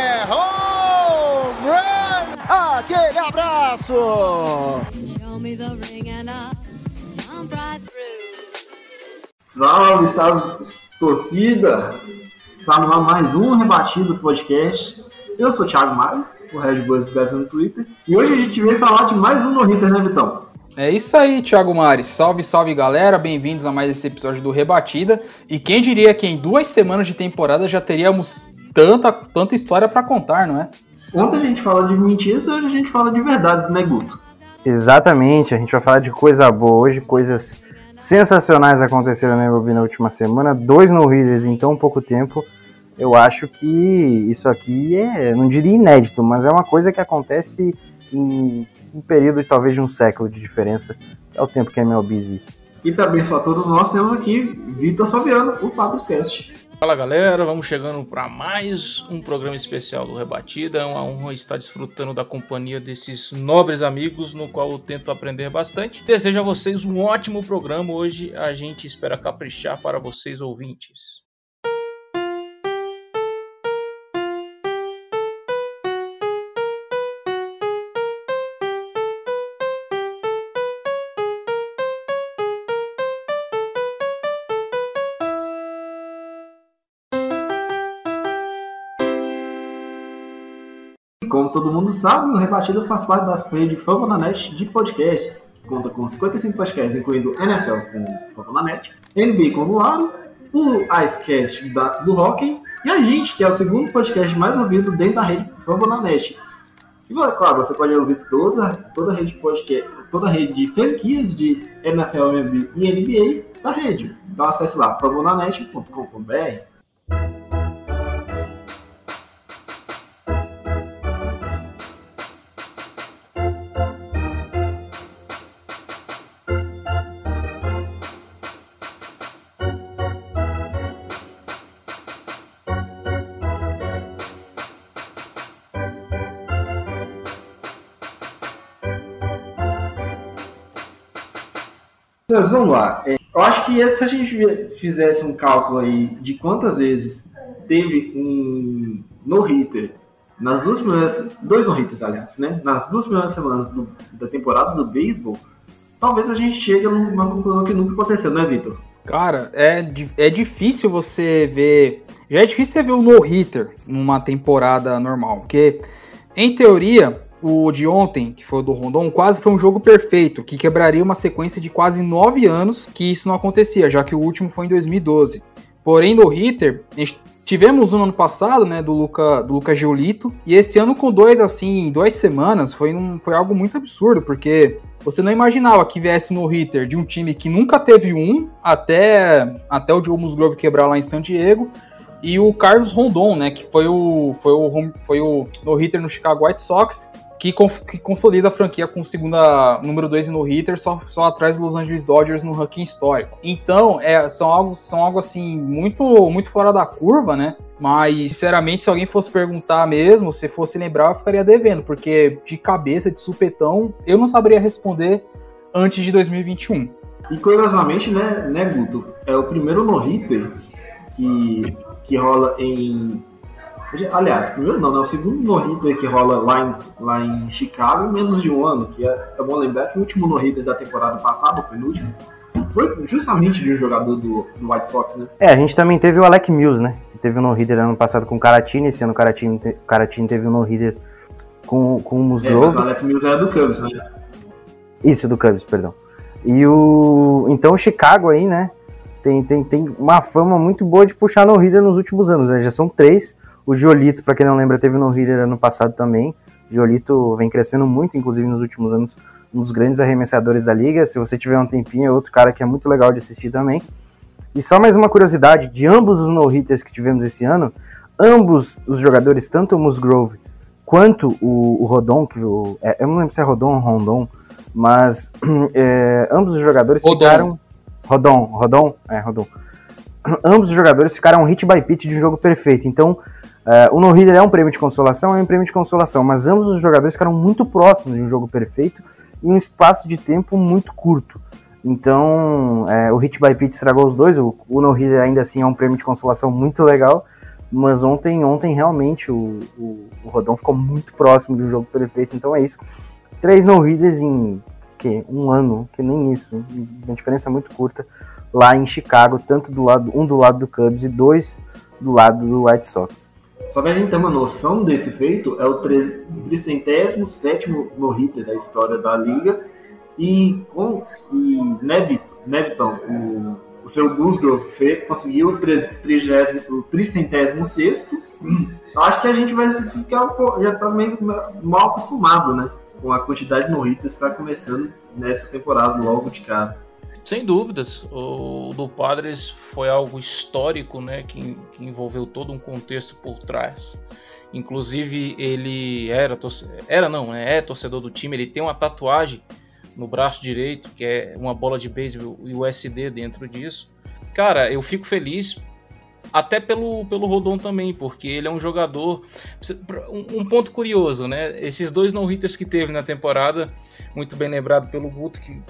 É home run! Aquele abraço! Salve, salve, torcida! Está no ar mais um Rebatido Podcast. Eu sou o Thiago Mares, o Red Buzz Brasil no Twitter, e hoje a gente veio falar de mais um no-hitter, né, Vitão? É isso aí, Thiago Mares. Salve, salve galera, bem-vindos a mais esse episódio do Rebatida. E quem diria que em duas semanas de temporada já teríamos tanta, tanta história para contar, não é? Ontem a gente fala de mentiras, hoje a gente fala de verdades, né, Guto? Exatamente, a gente vai falar de coisa boa hoje, coisas sensacionais aconteceram na MLB na última semana, dois no-hitters em tão pouco tempo. Eu acho que isso aqui é, não diria inédito, mas é uma coisa que acontece em um período talvez de um século de diferença, é o tempo que a MLB existe. E para abençoar todos nós, temos aqui Vitor Salviano, o Pablo Cast. Fala galera, vamos chegando para mais um programa especial do Rebatida. É uma honra estar desfrutando da companhia desses nobres amigos, no qual eu tento aprender bastante. Desejo a vocês um ótimo programa. Hoje a gente espera caprichar para vocês ouvintes. Como todo mundo sabe, o Rebatido faz parte da rede Fambonanet de podcasts, conta com 55 podcasts, incluindo NFL com Fambonanet, NBA com o Laro, o Icecast da, do Hockey, e a gente, que é o segundo podcast mais ouvido dentro da rede Fambonanet. E claro, você pode ouvir toda, toda a rede de podcast, toda a rede de franquias de NFL, e NBA da rede. Então acesse lá, fambonanet.com.br. Senhores, vamos lá. É, eu acho que se a gente fizesse um cálculo aí de quantas vezes teve um no-hitter nas duas primeiras. Dois no-hitters, aliás, né? Nas duas primeiras semanas do- da temporada do beisebol, talvez a gente chegue numa conclusão que nunca aconteceu, né, Vitor? Cara, é, é difícil você ver. Já é difícil você ver um no-hitter numa temporada normal, porque, em teoria, o de ontem, que foi o do Rondon, quase foi um jogo perfeito, que quebraria uma sequência de quase nove anos que isso não acontecia, já que o último foi em 2012. Porém, no hitter, tivemos um no ano passado, né, do Luca, do Luca Giolito, e esse ano com dois, assim, em duas semanas, foi, um, foi algo muito absurdo, porque você não imaginava que viesse no hitter de um time que nunca teve um, até, até o Joe Musgrove quebrar lá em San Diego, e o Carlos Rondon, né, que foi o, foi o, foi o no hitter no Chicago White Sox, que, que consolida a franquia com segunda número 2 no hitter, só, só atrás dos Los Angeles Dodgers no ranking histórico. Então, é, são, algo, são algo assim muito, muito fora da curva, né? Mas, sinceramente, se alguém fosse perguntar mesmo, se fosse lembrar, eu ficaria devendo, porque de cabeça, de supetão, eu não saberia responder antes de 2021. E curiosamente, né, né, Guto? É o primeiro no-hitter que, que rola em. Aliás, primeiro não, né? O segundo no-hitter que rola lá em, lá em Chicago em menos de um ano. Que é, é bom lembrar que o último no-hitter da temporada passada, o penúltimo, foi justamente de um jogador do, do White Sox, né? É, a gente também teve o Alec Mills, né? Que teve o no-hitter ano passado com o Caratini, esse ano o Caratini, te- Caratini teve o no-hitter com, com o É, mas Musgrove. o Alec Mills era do Cubs, né? Isso, do Cubs, perdão. E o. Então o Chicago aí, né? Tem, tem, tem uma fama muito boa de puxar no hitter nos últimos anos, né? Já são três. O Giolito, pra quem não lembra, teve no hitter ano passado também. O Giolito vem crescendo muito, inclusive nos últimos anos, um dos grandes arremessadores da liga. Se você tiver um tempinho, é outro cara que é muito legal de assistir também. E só mais uma curiosidade: de ambos os no-hitters que tivemos esse ano, ambos os jogadores, tanto o Musgrove quanto o, o Rodon, que o, é, eu não lembro se é Rodon ou Rondon, mas é, ambos os jogadores Rodon. ficaram. Rodon, Rodon, é Rodon. Ambos os jogadores ficaram hit by pitch de um jogo perfeito. Então, é, o no-hitter é um prêmio de consolação, é um prêmio de consolação, mas ambos os jogadores ficaram muito próximos de um jogo perfeito em um espaço de tempo muito curto. Então, é, o hit by pitch estragou os dois. O, o no-hitter ainda assim é um prêmio de consolação muito legal, mas ontem, ontem realmente o, o, o Rodon ficou muito próximo de um jogo perfeito. Então é isso. Três no-hitters em que um ano, que nem isso, uma diferença muito curta lá em Chicago, tanto do lado um do lado do Cubs e dois do lado do White Sox. Só pra gente ter uma noção desse feito, é o 307 no-hitter da história da liga. E com e Neviton, Neviton o, o seu Musgrove fez, conseguiu o 336. Eu acho que a gente vai ficar já tá meio mal acostumado, né? Com a quantidade de no-hitters que está começando nessa temporada logo de cara. Sem dúvidas, o do Padres foi algo histórico, né, que, que envolveu todo um contexto por trás. Inclusive ele era era não, né, é torcedor do time, ele tem uma tatuagem no braço direito que é uma bola de beisebol e o SD dentro disso. Cara, eu fico feliz até pelo, pelo Rodon também, porque ele é um jogador. Um, ponto curioso, né? Esses dois no-hitters que teve na temporada, muito bem lembrado pelo Guto, que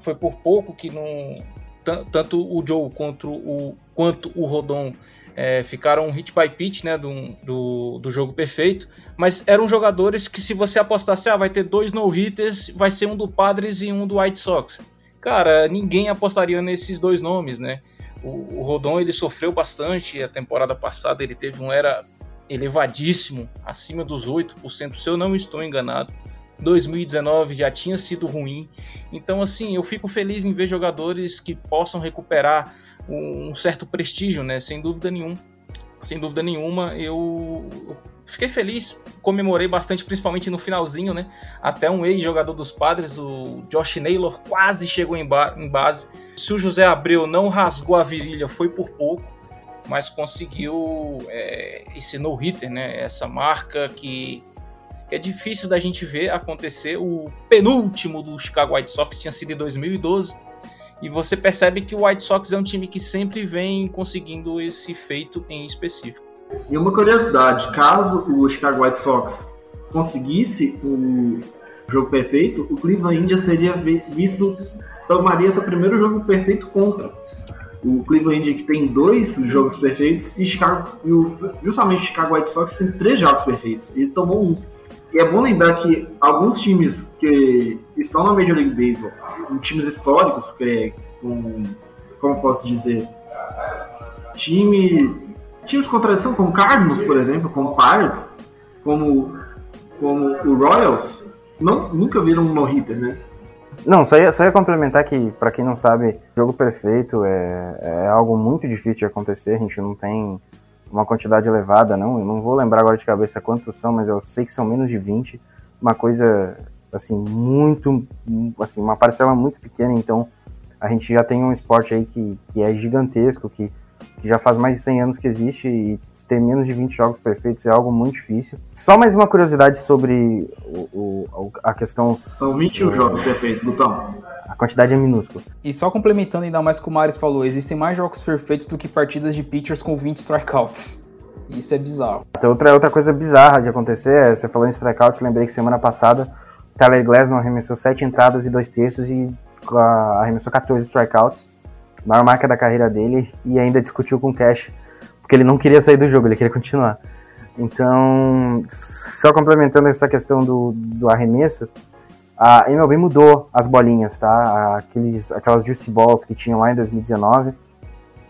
foi por pouco que não. tan- Tanto o Joe quanto o, quanto o Rodon é, ficaram hit by pitch né, do, do, do jogo perfeito, mas eram jogadores que, se você apostasse, ah, vai ter dois no-hitters, vai ser um do Padres e um do White Sox. Cara, ninguém apostaria nesses dois nomes, né? O, o Rodon ele sofreu bastante a temporada passada, ele teve um era elevadíssimo, acima dos 8%, se eu não estou enganado. 2019 já tinha sido ruim. Então, assim, eu fico feliz em ver jogadores que possam recuperar um, certo prestígio, né? Sem dúvida nenhuma. Sem dúvida nenhuma, eu fiquei feliz, comemorei bastante, principalmente no finalzinho, né? Até um ex-jogador dos padres, o Josh Naylor, quase chegou em, ba- em base. Se o José Abreu não rasgou a virilha, foi por pouco, mas conseguiu é, esse no-hitter, né? Essa marca que, que é difícil da gente ver acontecer. O penúltimo do Chicago White Sox tinha sido em 2012. E você percebe que o White Sox é um time que sempre vem conseguindo esse feito em específico. E uma curiosidade, caso o Chicago White Sox conseguisse o jogo perfeito, o Cleveland Indians seria vi- visto, tomaria seu primeiro jogo perfeito contra. O Cleveland Indians que tem dois jogos perfeitos e, Chicago, e o, justamente o Chicago White Sox tem três jogos perfeitos. Ele tomou um. E é bom lembrar que alguns times que estão na Major League Baseball, times históricos, que é com, como posso dizer, time times com tradição, como Cardinals, por exemplo, como Pirates, como, como o Royals, não, nunca viram um no-hitter, né? Não, só ia, só ia complementar que, pra quem não sabe, jogo perfeito é, é algo muito difícil de acontecer, a gente não tem uma quantidade elevada, não. Eu não vou lembrar agora de cabeça quantos são, mas eu sei que são menos de 20. Uma coisa, assim, muito. Assim, uma parcela muito pequena, então a gente já tem um esporte aí que, que é gigantesco, que, que já faz mais de 100 anos que existe e ter menos de 20 jogos perfeitos é algo muito difícil. Só mais uma curiosidade sobre o, o- a questão. São 21 jogos perfeitos, Lutão. A quantidade é minúscula. E só complementando ainda mais o que o Maris falou, existem mais jogos perfeitos do que partidas de pitchers com 20 strikeouts. Isso é bizarro. Outra, outra coisa bizarra de acontecer, é, você falou em strikeout, lembrei que semana passada o Tyler Glasnow arremessou 7 entradas e 2 terços e ah, arremessou 14 strikeouts, maior marca da carreira dele, e ainda discutiu com o Cash, porque ele não queria sair do jogo, ele queria continuar. Então, só complementando essa questão do, do arremesso, a MLB mudou as bolinhas, tá? Aqueles, aquelas Juicy Balls que tinham lá em 2019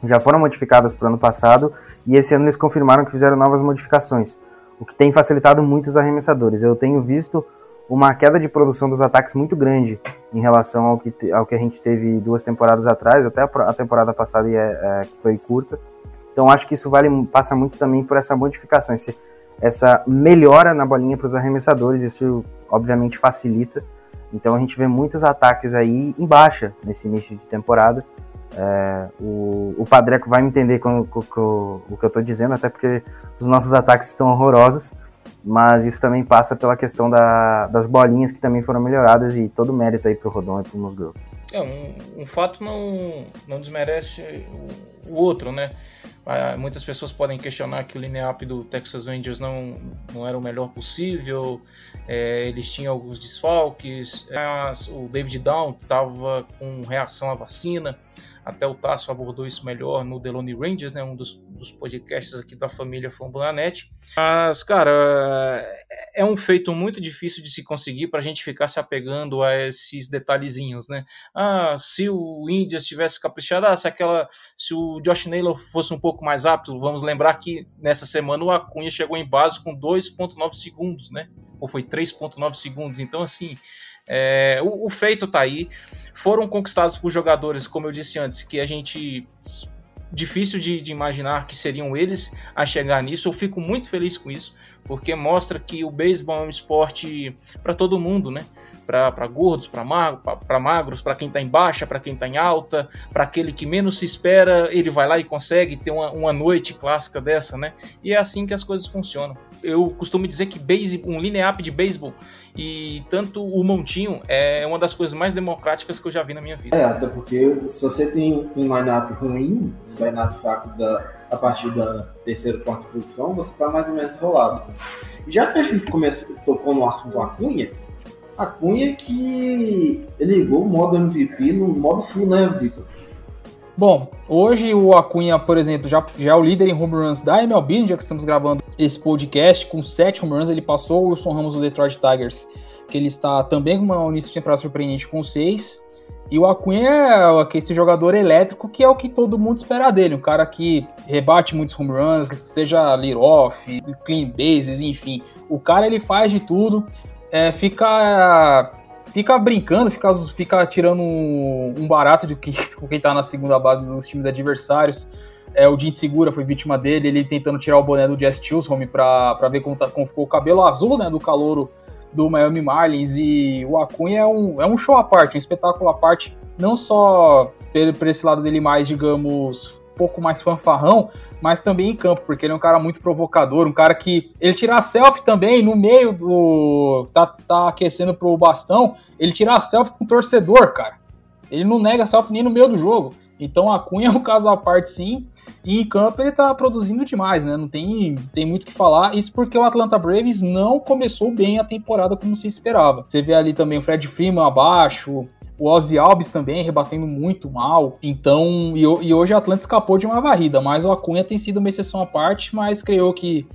já foram modificadas para o ano passado e esse ano eles confirmaram que fizeram novas modificações, o que tem facilitado muito os arremessadores. Eu tenho visto uma queda de produção dos ataques muito grande em relação ao que, ao que a gente teve duas temporadas atrás, até a, a temporada passada é, é, foi curta. Então acho que isso vale, passa muito também por essa modificação, esse- essa melhora na bolinha para os arremessadores, isso obviamente facilita. Então a gente vê muitos ataques aí em baixa nesse início de temporada, É, o, o Padreco vai me entender com, com, com, o que eu estou dizendo, até porque os nossos ataques estão horrorosos, mas isso também passa pela questão da, das bolinhas que também foram melhoradas e todo mérito aí pro Rodon e pro Musgrove. É, um, um, fato não, não desmerece o, o outro, né? Ah, muitas pessoas podem questionar que o line-up do Texas Rangers não, não era o melhor possível, é, eles tinham alguns desfalques, o David Down estava com reação à vacina, até o Tasso abordou isso melhor no Delone Rangers, né, um dos, dos podcasts aqui da família Fambonanet. Mas, cara, é um feito muito difícil de se conseguir para a gente ficar se apegando a esses detalhezinhos, né? Ah, se o Indians tivesse caprichado, ah, se, aquela, se o Josh Naylor fosse um pouco mais rápido, vamos lembrar que nessa semana o Acunha chegou em base com 2.9 segundos, né? Ou foi 3.9 segundos. Então, assim, é, o, o, feito tá aí. Foram conquistados por jogadores, como eu disse antes, que a gente. Difícil de, de imaginar que seriam eles a chegar nisso. Eu fico muito feliz com isso, porque mostra que o beisebol é um esporte para todo mundo, né? Para gordos, para magro, magros, para quem está em baixa, para quem está em alta, para aquele que menos se espera, ele vai lá e consegue ter uma, uma noite clássica dessa, né? E é assim que as coisas funcionam. Eu costumo dizer que base, um line-up de beisebol e tanto o montinho é uma das coisas mais democráticas que eu já vi na minha vida. É, até porque se você tem um line-up ruim, um line-up fraco da, a partir da terceira, quarta posição, você está mais ou menos enrolado. Já que a gente começou, tocou no assunto Acunha, Acunha que ligou o modo MVP no modo full, né, Vitor? Bom, hoje o Acunha, por exemplo, já, já é o líder em home runs da MLB, já que estamos gravando esse podcast, com 7 home runs, ele passou o Wilson Ramos do Detroit Tigers, que ele está também com uma início de temporada surpreendente com 6. E o Acunha é esse jogador elétrico que é o que todo mundo espera dele, um cara que rebate muitos home runs, seja lead-off, clean bases, enfim. O cara ele faz de tudo, é, fica fica brincando, fica, fica tirando um, barato de quem, com quem tá na segunda base dos times adversários. É, o Jim Segura foi vítima dele, ele tentando tirar o boné do Jess Chisholm pra, ver como, tá, como ficou o cabelo azul né, do calouro do Miami Marlins. E o Acunha é um, é um show à parte, um espetáculo à parte, não só por esse lado dele mais, digamos, pouco mais fanfarrão, mas também em campo, porque ele é um cara muito provocador, um cara que ele tira selfie também no meio do tá, tá aquecendo pro bastão, ele tira selfie com o torcedor, cara. Ele não nega selfie nem no meio do jogo. Então a Cunha é um caso à parte sim, e em campo ele tá produzindo demais, né? Não tem, tem muito o que falar. Isso porque o Atlanta Braves não começou bem a temporada como se esperava. Você vê ali também o Fred Freeman abaixo, o Ozzy Alves também rebatendo muito mal. Então, e, e hoje a Atlanta escapou de uma varrida, mas o Acunha tem sido uma exceção à parte, mas creio que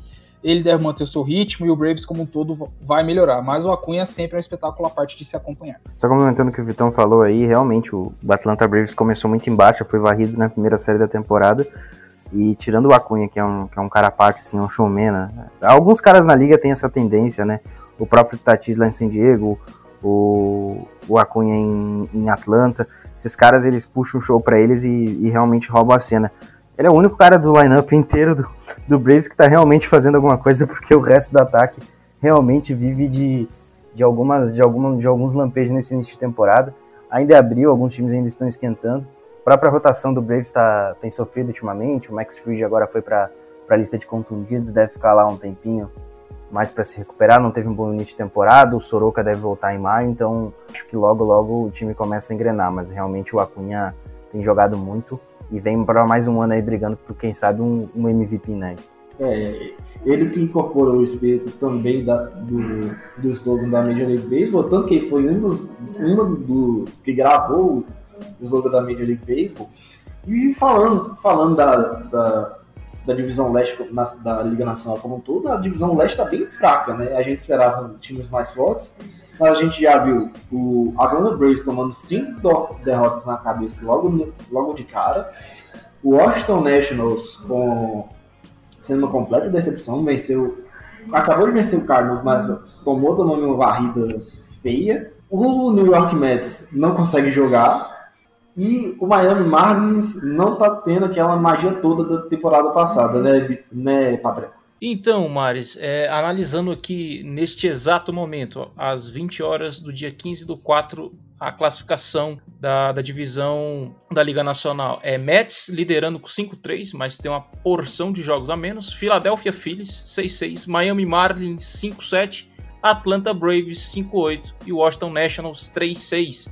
ele deve manter o seu ritmo e o Braves como um todo vai melhorar. Mas o Acunha sempre é um espetáculo à parte de se acompanhar. Só complementando o que o Vitão falou aí, realmente o Atlanta Braves começou muito embaixo, foi varrido na primeira série da temporada. E tirando o Acunha, que é um, que é um cara à parte, assim, um showman, né? Alguns caras na liga têm essa tendência, né? O próprio Tatis lá em San Diego, o, o Acunha em, em Atlanta. Esses caras eles puxam o show para eles e, e, realmente roubam a cena. Ele é o único cara do lineup inteiro do, do Braves que tá realmente fazendo alguma coisa, porque o resto do ataque realmente vive de, de, algumas, de, alguma, de alguns lampejos nesse início de temporada. Ainda é abril, alguns times ainda estão esquentando. A própria rotação do Braves tá, tem sofrido ultimamente. O Max Fried agora foi para a lista de contundidos, deve ficar lá um tempinho mais para se recuperar, não teve um bom início de temporada, o Soroka deve voltar em maio, então acho que logo logo o time começa a engrenar, mas realmente o Acunha tem jogado muito e vem para mais um ano aí brigando por quem sabe um, um MVP, né? É, ele que incorporou o espírito também da, do, do slogan da Major League Baseball, tanto que ele foi um dos, um dos que gravou o slogan da Major League Baseball, e falando, falando da, da da divisão leste da Liga Nacional como um todo, a divisão leste está bem fraca, né? A gente esperava times mais fortes, mas a gente já viu o Atlanta Braves tomando cinco derrotas na cabeça logo, logo de cara, o Washington Nationals com sendo uma completa decepção, venceu, acabou de vencer o Cardinals, mas tomou também uma varrida feia. O New York Mets não consegue jogar, e o Miami Marlins não tá tendo aquela magia toda da temporada passada, né, né Patrick? Então, Mares, é, analisando aqui neste exato momento, às 20 horas do dia 15 do 4, a classificação da, da divisão da Liga Nacional é Mets liderando com 5-3, mas tem uma porção de jogos a menos. Philadelphia Phillies 6-6, Miami Marlins 5-7, Atlanta Braves 5-8 e Washington Nationals 3-6.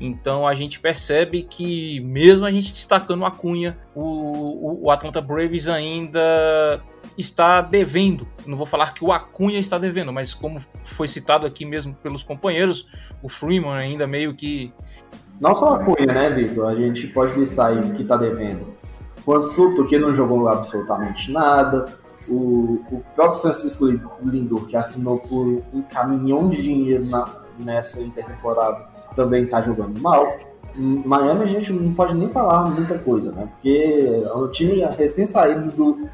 Então a gente percebe que, mesmo a gente destacando a Cunha, o, o, Atlanta Braves ainda está devendo. Não vou falar que o Acunha está devendo, mas como foi citado aqui mesmo pelos companheiros, o Freeman ainda meio que. Não só a Cunha, né, Vitor? A gente pode listar aí o que está devendo. O Ansuto, que não jogou absolutamente nada. O, o próprio Francisco Lindor, que assinou por um caminhão de dinheiro na, nessa intertemporada também está jogando mal. Miami a gente não pode nem falar muita coisa, né? Porque é um time recém saído do,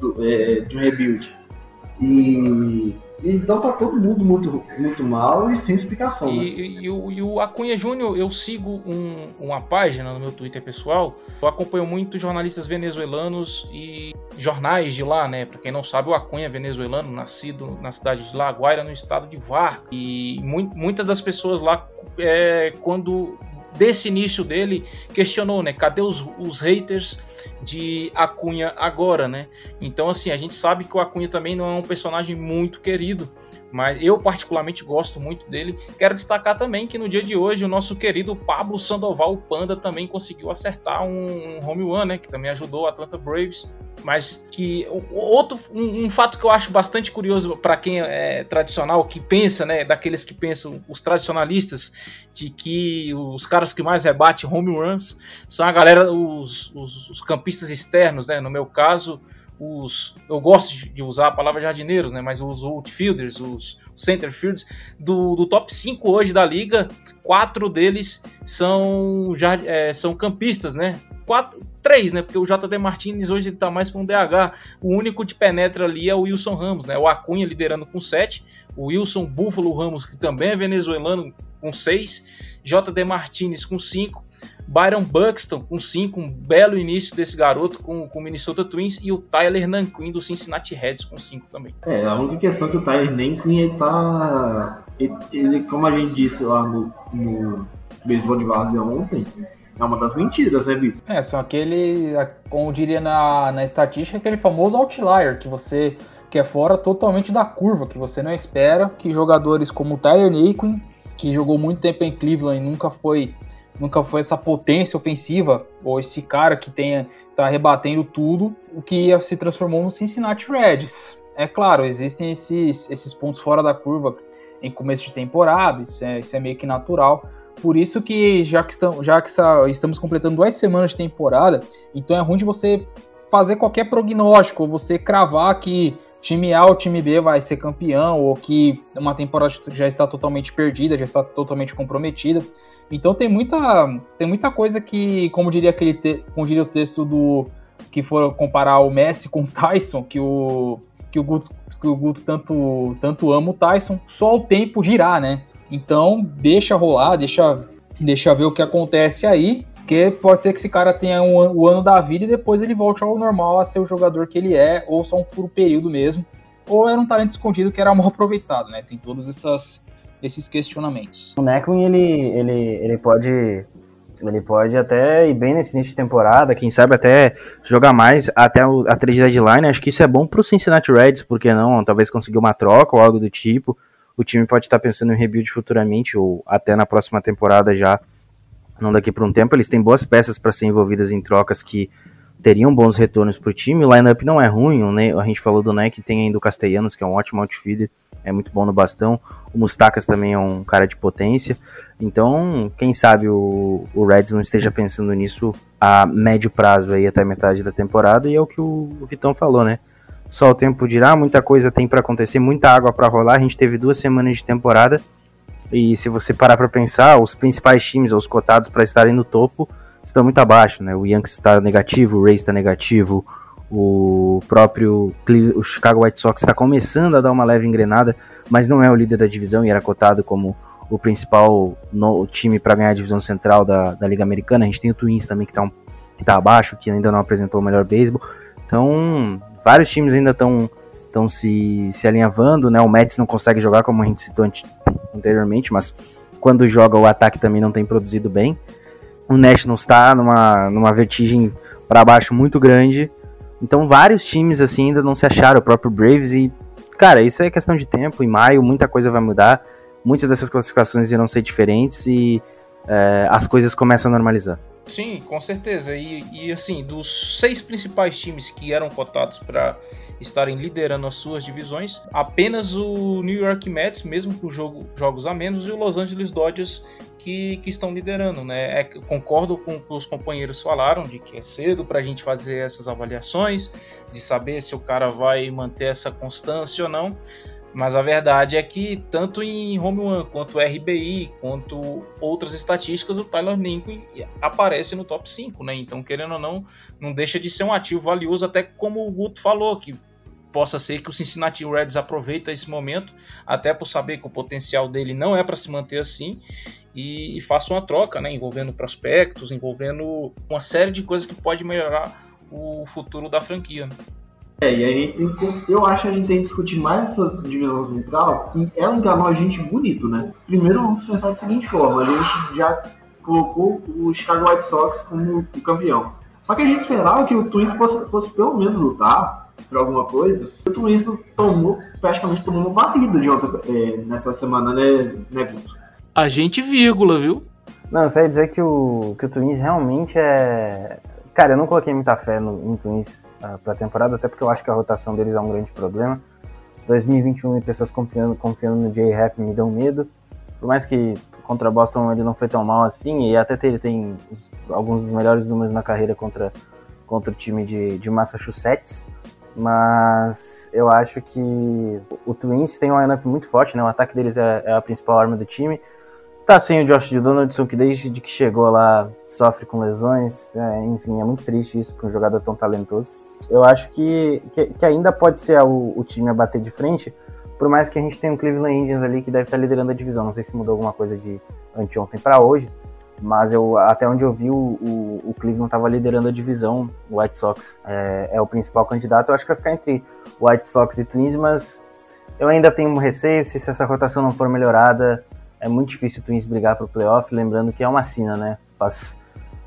do é, de um rebuild. E então tá todo mundo muito, muito mal e sem explicação. E, né? e, e, o, e o Acunha Júnior, eu sigo um, uma página no meu Twitter pessoal. Eu acompanho muito jornalistas venezuelanos e jornais de lá, né? Pra quem não sabe, o Acunha é venezuelano, nascido na cidade de La Guaira, no estado de Var. E mu muitas das pessoas lá, é, quando desse início dele, questionou, né? Cadê os, os haters de Acunha agora, né? Então, assim, a gente sabe que o Acunha também não é um personagem muito querido, mas eu particularmente gosto muito dele. Quero destacar também que no dia de hoje o nosso querido Pablo Sandoval Panda também conseguiu acertar um, home run, né? Que também ajudou o Atlanta Braves mas que outro um, um, fato que eu acho bastante curioso para quem é tradicional que pensa né daqueles que pensam os tradicionalistas de que os caras que mais rebatem home runs são a galera os, os, os campistas externos né no meu caso os eu gosto de usar a palavra jardineiros né mas os outfielders os center fields do, do top 5 hoje da liga quatro deles são já é, são campistas né quatro, três, né? Porque o JD Martinez hoje ele tá mais para um DH. O único que penetra ali é o Wilson Ramos, né? O Acunha liderando com 7, o Wilson Buffalo Ramos, que também é venezuelano, com 6, JD Martinez com 5, Byron Buxton com 5, um belo início desse garoto com o Minnesota Twins e o Tyler Nanquin do Cincinnati Reds com 5 também. É, a única questão é que o Tyler Nanquin ele tá ele, ele, como a gente disse lá no, no beisebol de várzea ontem, é uma das mentiras, né, Vitor? É, são aquele, como diria na, na estatística, aquele famoso outlier, que você que é fora totalmente da curva, que você não espera que jogadores como o Tyler Naquin, que jogou muito tempo em Cleveland e nunca foi nunca foi essa potência ofensiva, ou esse cara que tenha tá rebatendo tudo, o que se transformou no Cincinnati Reds. É claro, existem esses, esses pontos fora da curva em começo de temporada, isso é, isso é meio que natural, por isso que já que, estamos, já que estamos completando duas semanas de temporada, então é ruim de você fazer qualquer prognóstico, você cravar que time A ou time B vai ser campeão, ou que uma temporada já está totalmente perdida, já está totalmente comprometida. Então tem muita, tem muita coisa que, como diria aquele te, como diria o texto do que for comparar o Messi com o Tyson, que o que o Guto, que o Guto tanto tanto ama o Tyson, só o tempo dirá, né? Então, deixa rolar, deixa, deixa ver o que acontece aí. Porque pode ser que esse cara tenha um, o ano da vida e depois ele volte ao normal a ser o jogador que ele é, ou só um puro período mesmo. Ou era um talento escondido que era mal aproveitado, né? Tem todos essas, esses questionamentos. O Necklin, ele, ele, ele pode ele pode até ir bem nesse início de temporada, quem sabe até jogar mais até a trade deadline. Acho que isso é bom para o Cincinnati Reds, porque não? Talvez conseguir uma troca ou algo do tipo o time pode estar pensando em rebuild futuramente ou até na próxima temporada já, não daqui por um tempo. Eles têm boas peças para ser envolvidas em trocas que teriam bons retornos para o time. O lineup não é ruim, a gente falou do Neck, tem ainda o Castellanos, que é um ótimo outfielder, é muito bom no bastão. O Mustakas também é um cara de potência. Então, quem sabe o, o Reds não esteja pensando nisso a médio prazo aí até metade da temporada, e é o que o, o Vitão falou, né? Só o tempo dirá, muita coisa tem para acontecer, muita água para rolar. A gente teve duas semanas de temporada e se você parar para pensar, os principais times, os cotados para estarem no topo, estão muito abaixo, né? O Yankees está negativo, o Rays está negativo, o próprio o Chicago White Sox está começando a dar uma leve engrenada, mas não é o líder da divisão e era cotado como o principal no, time para ganhar a divisão central da, da Liga Americana. A gente tem o Twins também que está um, que tá abaixo, que ainda não apresentou o melhor beisebol. Então, vários times ainda estão estão se, se alinhavando, né? O Mets não consegue jogar como a gente citou anteriormente, mas quando joga o ataque também não tem produzido bem. O Nationals está numa, numa vertigem para baixo muito grande. Então vários times assim ainda não se acharam, o próprio Braves e cara, isso é questão de tempo. Em maio muita coisa vai mudar, muitas dessas classificações irão ser diferentes e é, as coisas começam a normalizar. Sim, com certeza. E, e assim, dos seis principais times que eram cotados para estarem liderando as suas divisões, apenas o New York Mets, mesmo com jogo, jogos a menos, e o Los Angeles Dodgers que, que estão liderando. Né? É, concordo com o que os companheiros falaram de que é cedo para a gente fazer essas avaliações, de saber se o cara vai manter essa constância ou não. Mas a verdade é que tanto em Home Run quanto RBI, quanto outras estatísticas, o Tyler Lincoln aparece no top 5, né? Então, querendo ou não, não deixa de ser um ativo valioso, até como o Guto falou, que possa ser que o Cincinnati Reds aproveita esse momento, até por saber que o potencial dele não é para se manter assim, e, e faça uma troca, né? Envolvendo prospectos, envolvendo uma série de coisas que pode melhorar o futuro da franquia. Né? É, e a gente, eu acho que a gente tem que discutir mais essa divisão central, que ela enganou a gente bonito, né? Primeiro, vamos pensar da seguinte forma: a gente já colocou o Chicago White Sox como o campeão. Só que a gente esperava que o Twins fosse, fosse pelo menos lutar por alguma coisa. O Twins tomou, praticamente tomou uma varrida de ontem, é, nessa semana, né, né Guto? A gente, vírgula, viu? Não, eu só ia dizer que o, que o Twins realmente é. Cara, eu não coloquei muita fé no, Twins uh, para a temporada, até porque eu acho que a rotação deles é um grande problema. 2021 e pessoas confiando, confiando no J-Rap me dão medo. Por mais que contra Boston ele não foi tão mal assim, e até ele tem alguns dos melhores números na carreira contra, contra o time de, de Massachusetts. Mas eu acho que o Twins tem uma lineup muito forte, né? O ataque deles é, é a principal arma do time. Tá sem o Josh Donaldson, que desde que chegou lá sofre com lesões. É, enfim, é muito triste isso para um jogador tão talentoso eu acho que, que, que ainda pode ser o, o, time a bater de frente, por mais que a gente tenha um Cleveland Indians ali que deve estar liderando a divisão. Não sei se mudou alguma coisa de anteontem para hoje, mas eu, até onde eu vi, o, o, o Cleveland estava liderando a divisão. O White Sox é, é, o principal candidato. Eu acho que vai ficar entre White Sox e Twins, mas eu ainda tenho um receio se, se essa rotação não for melhorada. É muito difícil o Twins brigar para o playoff, lembrando que é uma sina, né? Faz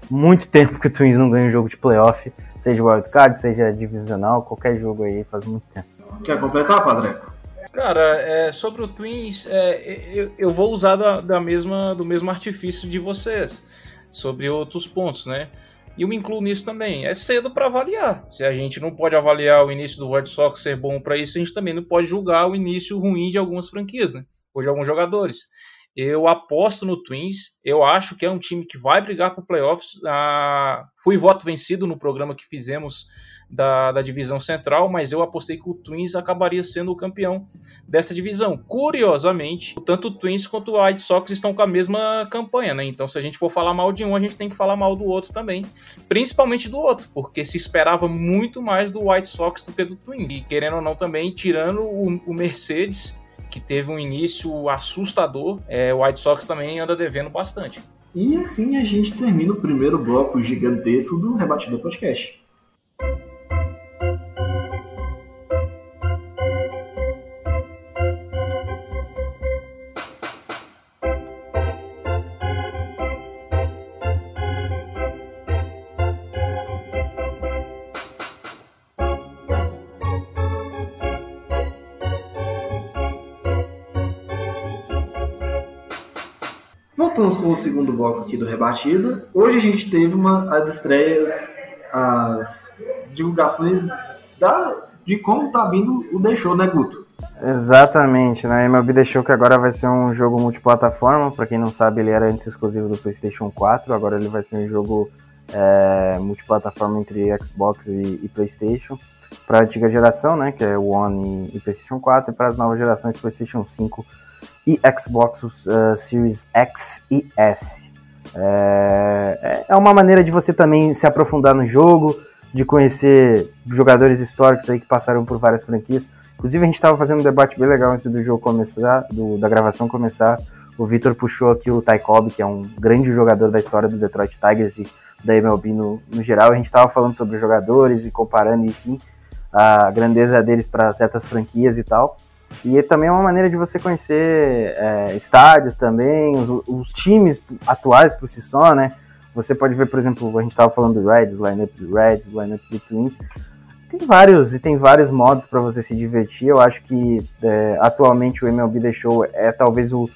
muito tempo que o Twins não ganha um jogo de playoff, seja wildcard, seja divisional, qualquer jogo aí faz muito tempo. Quer completar, Padre? Cara, é, sobre o Twins, é, eu, eu, vou usar da, da, mesma, do mesmo artifício de vocês, sobre outros pontos, né? E eu me incluo nisso também. É cedo para avaliar. Se a gente não pode avaliar o início do White Sox ser bom para isso, a gente também não pode julgar o início ruim de algumas franquias, né? Ou de alguns jogadores. Eu aposto no Twins. Eu acho que é um time que vai brigar para playoffs. Ah, fui voto vencido no programa que fizemos da, da, divisão central, mas eu apostei que o Twins acabaria sendo o campeão dessa divisão. Curiosamente, tanto o Twins quanto o White Sox estão com a mesma campanha, né? Então, se a gente for falar mal de um, a gente tem que falar mal do outro também, principalmente do outro, porque se esperava muito mais do White Sox do que do Twins. E querendo ou não também, tirando o, o Mercedes, que teve um início assustador, é, o White Sox também anda devendo bastante. E assim a gente termina o primeiro bloco gigantesco do Rebatida Podcast. Voltamos com o segundo bloco aqui do Rebatida. Hoje a gente teve uma, as estreias, as divulgações da, de como tá vindo o Show, né, Guto? Exatamente, né? MLB Show que agora vai ser um jogo multiplataforma. Para quem não sabe, ele era antes exclusivo do PlayStation 4. Agora ele vai ser um jogo é, multiplataforma entre Xbox e, e PlayStation. Para a antiga geração, né? Que é One e, e PlayStation 4. E para as novas gerações, PlayStation 5 e Xbox uh, Series X e S. É, é uma maneira de você também se aprofundar no jogo, de conhecer jogadores históricos aí que passaram por várias franquias. Inclusive a gente estava fazendo um debate bem legal antes do jogo começar, do, da gravação começar. O Victor puxou aqui o Ty Cobb, que é um grande jogador da história do Detroit Tigers e da MLB no, no geral. A gente estava falando sobre jogadores e comparando, enfim. a grandeza deles para certas franquias e tal. E também é uma maneira de você conhecer é, estádios também, os, os, times atuais por si só, né? Você pode ver, por exemplo, a gente estava falando do Reds, o lineup do Reds, o lineup do Twins. Tem vários e tem vários modos para você se divertir. Eu acho que é, atualmente o MLB The Show é talvez o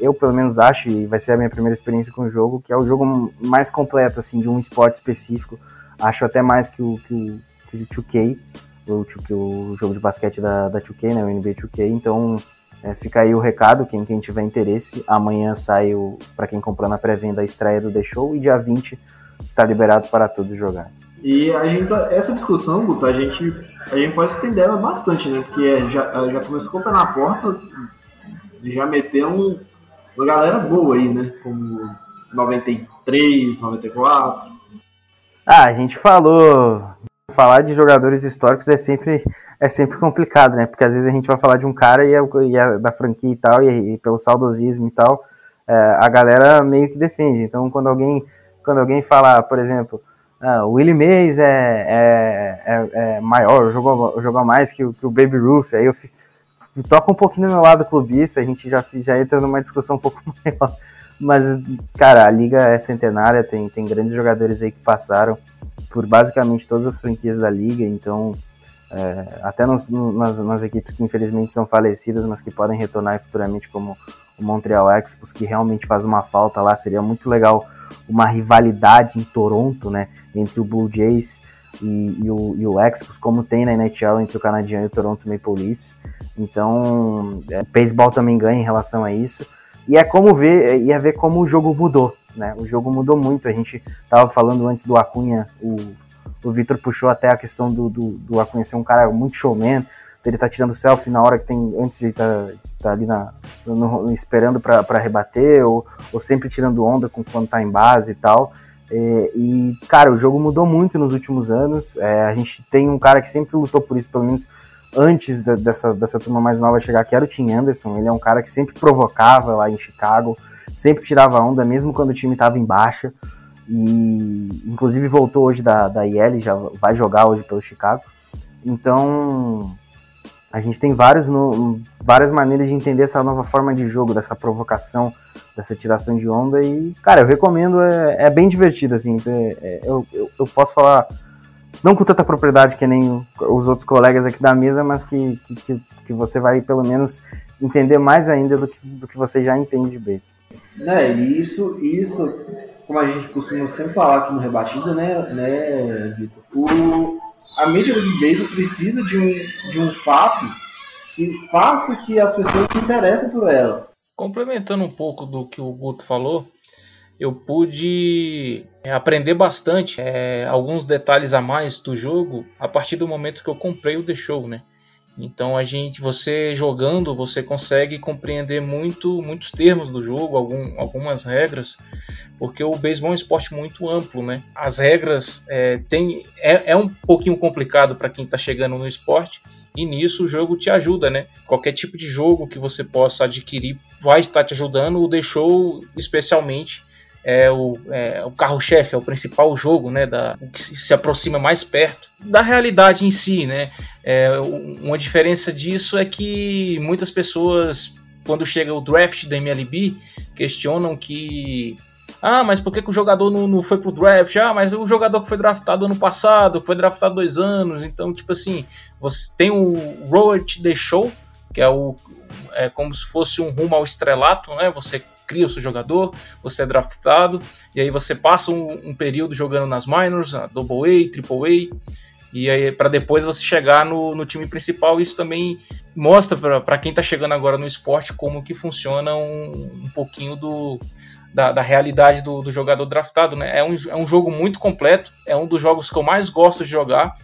eu pelo menos acho e vai ser a minha primeira experiência com o jogo, que é o jogo mais completo assim de um esporte específico. Acho até mais que o que o, que o 2K, o, 2K, o jogo de basquete da, da 2K, né, o NBA 2K. Então é, fica aí o recado, quem, quem tiver interesse. Amanhã sai, para quem comprou na pré-venda, a estreia do The Show e dia 20 está liberado para todos jogar. E a gente, essa discussão, Guto, a gente, a gente pode estender ela bastante, né? Porque é, já, já começou a comprar na porta, já meteu um, uma galera boa aí, né? Como 93, 94. Ah, a gente falou. Falar de jogadores históricos é sempre, é sempre complicado, né? Porque às vezes a gente vai falar de um cara e é, e é da franquia e tal, e, e pelo saudosismo e tal, é, a galera meio que defende. Então quando alguém, quando alguém fala, por exemplo, ah, o Willie Mays é, é, é, é maior, jogou, jogou mais que o, que o Baby Ruth, aí eu fico toca um pouquinho no meu lado clubista, a gente já, já entra numa discussão um pouco maior. Mas, cara, a liga é centenária, tem, tem grandes jogadores aí que passaram por basicamente todas as franquias da liga, então é, até nos, nas, nas, equipes que infelizmente são falecidas, mas que podem retornar futuramente, como o Montreal Expos, que realmente faz uma falta lá, seria muito legal uma rivalidade em Toronto, né, entre o Blue Jays e, e, o, e o Expos, como tem na NHL entre o Canadian e o Toronto Maple Leafs. Então, é, beisebol também ganha em relação a isso. E é como ver, e é ver como o jogo mudou, né? O jogo mudou muito. A gente estava falando antes do Acunha, o, o Vitor puxou até a questão do, do, do Acunha ser um cara muito showman, ele tá tirando selfie na hora que tem, antes de tá, tá ali na, no, esperando para rebater, ou, ou sempre tirando onda com quando tá em base e tal. É, e, cara, o jogo mudou muito nos últimos anos. É, a gente tem um cara que sempre lutou por isso, pelo menos antes de, dessa, dessa turma mais nova chegar, que era o Tim Anderson. Ele é um cara que sempre provocava lá em Chicago, sempre tirava onda, mesmo quando o time estava em baixa. E inclusive voltou hoje da, da IL, já vai jogar hoje pelo Chicago. Então a gente tem vários no, várias maneiras de entender essa nova forma de jogo, dessa provocação, dessa tiração de onda. E, cara, eu recomendo, é, é bem divertido, assim. É, é, eu, eu, eu posso falar não com tanta propriedade que nem os outros colegas aqui da mesa, mas que, que, que você vai pelo menos entender mais ainda do que, do que você já entende de beisebol. É, e isso, isso, como a gente costuma sempre falar aqui no Rebatido, né, né Vitor? O, a mídia de beisebol precisa de um, de um fato que faça que as pessoas se interessem por ela. Complementando um pouco do que o Guto falou, eu pude é, aprender bastante é, alguns detalhes a mais do jogo a partir do momento que eu comprei o The Show, né? Então a gente, você jogando, você consegue compreender muito, muitos termos do jogo, algum, algumas regras, porque o beisebol é um esporte muito amplo, né? As regras é, tem, é, é um pouquinho complicado para quem está chegando no esporte, e nisso o jogo te ajuda, né? Qualquer tipo de jogo que você possa adquirir vai estar te ajudando. O Show, especialmente, é o, é, o carro-chefe, é o principal jogo, né, da, que se aproxima mais perto da realidade em si, né. É, uma diferença disso é que muitas pessoas, quando chega o draft da MLB, questionam que ah, mas por que, que o jogador não, não foi pro draft? Ah, mas o jogador que foi draftado ano passado, que foi draftado dois anos. Então, tipo assim, você tem o The Show, que é o é como se fosse um rumo ao estrelato, né? Você cria o seu jogador, você é draftado, e aí você passa um, um período jogando nas minors, na Double A, Triple A, e aí para depois você chegar no, no, time principal. Isso também mostra para quem está chegando agora no esporte como que funciona um, um pouquinho do, da, da realidade do, do, jogador draftado. Né? É, um, é um jogo muito completo, é um dos jogos que eu mais gosto de jogar.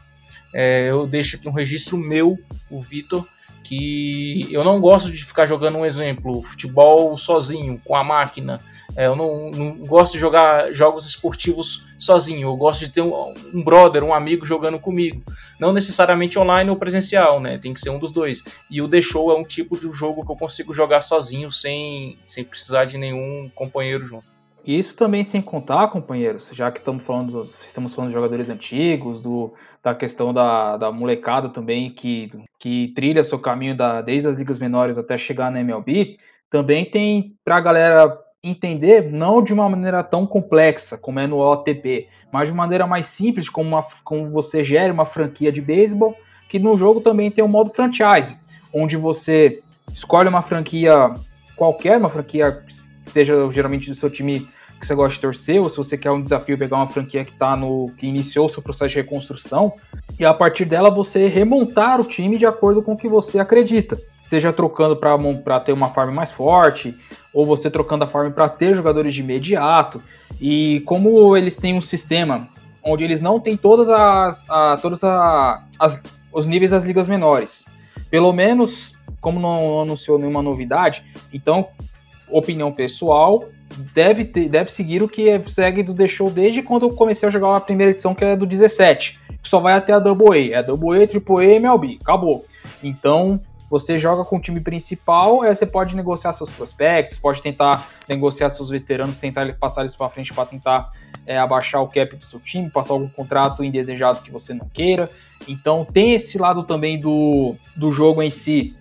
É, eu deixo aqui um registro meu, o Vitor, que eu não gosto de ficar jogando um exemplo, futebol sozinho, com a máquina. É, eu não, não, gosto de jogar jogos esportivos sozinho. Eu gosto de ter um, um, brother, um amigo jogando comigo. Não necessariamente online ou presencial, né? Tem que ser um dos dois. E o The Show é um tipo de jogo que eu consigo jogar sozinho, sem, sem precisar de nenhum companheiro junto. Isso também sem contar, companheiros, já que estamos falando, estamos falando de jogadores antigos, do, da questão da, da molecada também, que, que trilha seu caminho da, desde as ligas menores até chegar na MLB, também tem para a galera entender, não de uma maneira tão complexa como é no OTP, mas de maneira mais simples, como, uma, como você gera uma franquia de beisebol, que no jogo também tem um modo franchise, onde você escolhe uma franquia qualquer, uma franquia seja geralmente do seu time que você gosta de torcer, ou se você quer um desafio pegar uma franquia que tá no que iniciou o seu processo de reconstrução, e a partir dela você remontar o time de acordo com o que você acredita. Seja trocando para ter uma farm mais forte, ou você trocando a farm para ter jogadores de imediato. E como eles têm um sistema onde eles não têm todas as, a, todas a, as, os níveis das ligas menores, pelo menos como não anunciou nenhuma novidade, então opinião pessoal, deve, ter, deve seguir o que segue do The Show desde quando eu comecei a jogar a primeira edição, que é do 17. Que só vai até a Double A. É Double A, Triple A e MLB. Acabou. Então, você joga com o time principal, aí você pode negociar seus prospectos, pode tentar negociar seus veteranos, tentar passar eles para frente para tentar é, abaixar o cap do seu time, passar algum contrato indesejado que você não queira. Então tem esse lado também do, do jogo em si,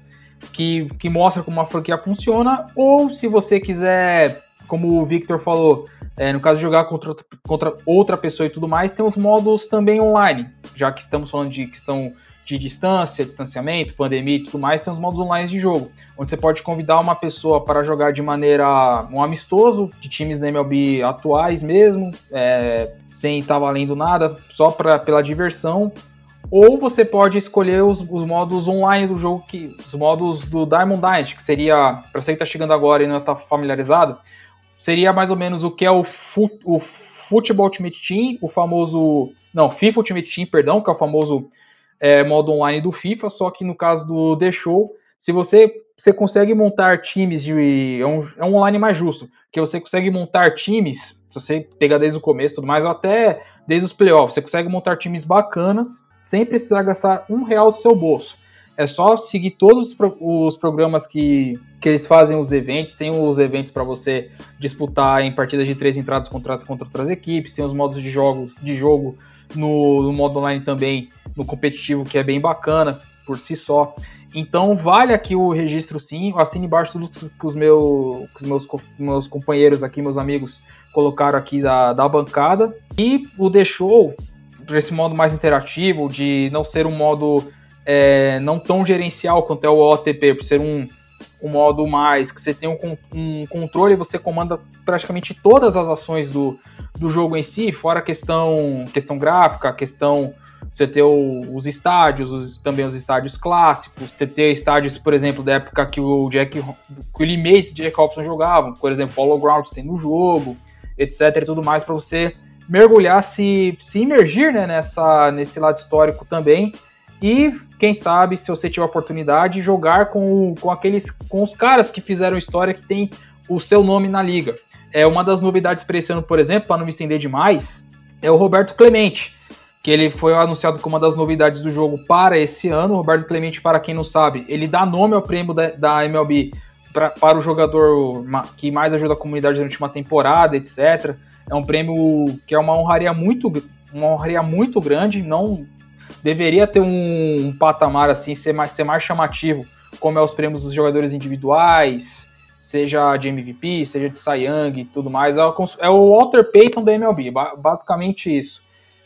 que, que mostra como a franquia funciona, ou se você quiser como o Victor falou, é, no caso de jogar contra, contra outra pessoa e tudo mais, tem os modos também online, já que estamos falando de questão de distância, distanciamento, pandemia e tudo mais, tem os modos online de jogo, onde você pode convidar uma pessoa para jogar de maneira um amistoso, de times da MLB atuais mesmo, é, sem estar tá valendo nada, só pra, pela diversão, ou você pode escolher os, os, modos online do jogo, que, os modos do Diamond Dynasty, que seria, para você que está chegando agora e não está familiarizado, seria mais ou menos o que é o, fut, o Football Ultimate Team, o famoso. Não, FIFA Ultimate Team, perdão, que é o famoso é, modo online do FIFA, só que no caso do The Show, se você, você consegue montar times de. É um, é um online mais justo, que você consegue montar times, se você pegar desde o começo e tudo mais, ou até desde os playoffs, você consegue montar times bacanas sem precisar gastar um real do seu bolso. É só seguir todos os programas que, que eles fazem os eventos. Tem os eventos para você disputar em partidas de três entradas contra, contra outras equipes. Tem os modos de jogo, de jogo no, no modo online também, no competitivo, que é bem bacana por si só. Então vale aqui o registro sim. Assine embaixo tudo que os, meu, que os meus, meus companheiros aqui, meus amigos, colocaram aqui da, da bancada. E o deixou para esse modo mais interativo, de não ser um modo é, não tão gerencial quanto é o OTP, por ser um, um modo mais que você tem um, um controle e você comanda praticamente todas as ações do, do jogo em si, fora a questão, questão gráfica, a questão você ter o, os estádios, os, também os estádios clássicos, você ter estádios, por exemplo, da época que o Jack, que o Limate e Jack Robson jogavam, por exemplo, Polo Grounds tem no jogo, etc e tudo mais, para você mergulhar, se, se imergir né, nessa, nesse lado histórico também e quem sabe, se você tiver a oportunidade, jogar com, com aqueles com os caras que fizeram história que tem o seu nome na liga. É uma das novidades para esse ano, por exemplo, para não me estender demais, é o Roberto Clemente, que ele foi anunciado como uma das novidades do jogo para esse ano. O Roberto Clemente, para quem não sabe, ele dá nome ao prêmio da, da MLB pra, para o jogador que mais ajuda a comunidade durante uma temporada, etc. É um prêmio que é uma honraria muito, uma honraria muito grande, não deveria ter um, um, patamar assim, ser mais, ser mais chamativo, como é os prêmios dos jogadores individuais, seja de MVP, seja de Cy Young e tudo mais. É o, é o Walter Payton da MLB, basicamente isso.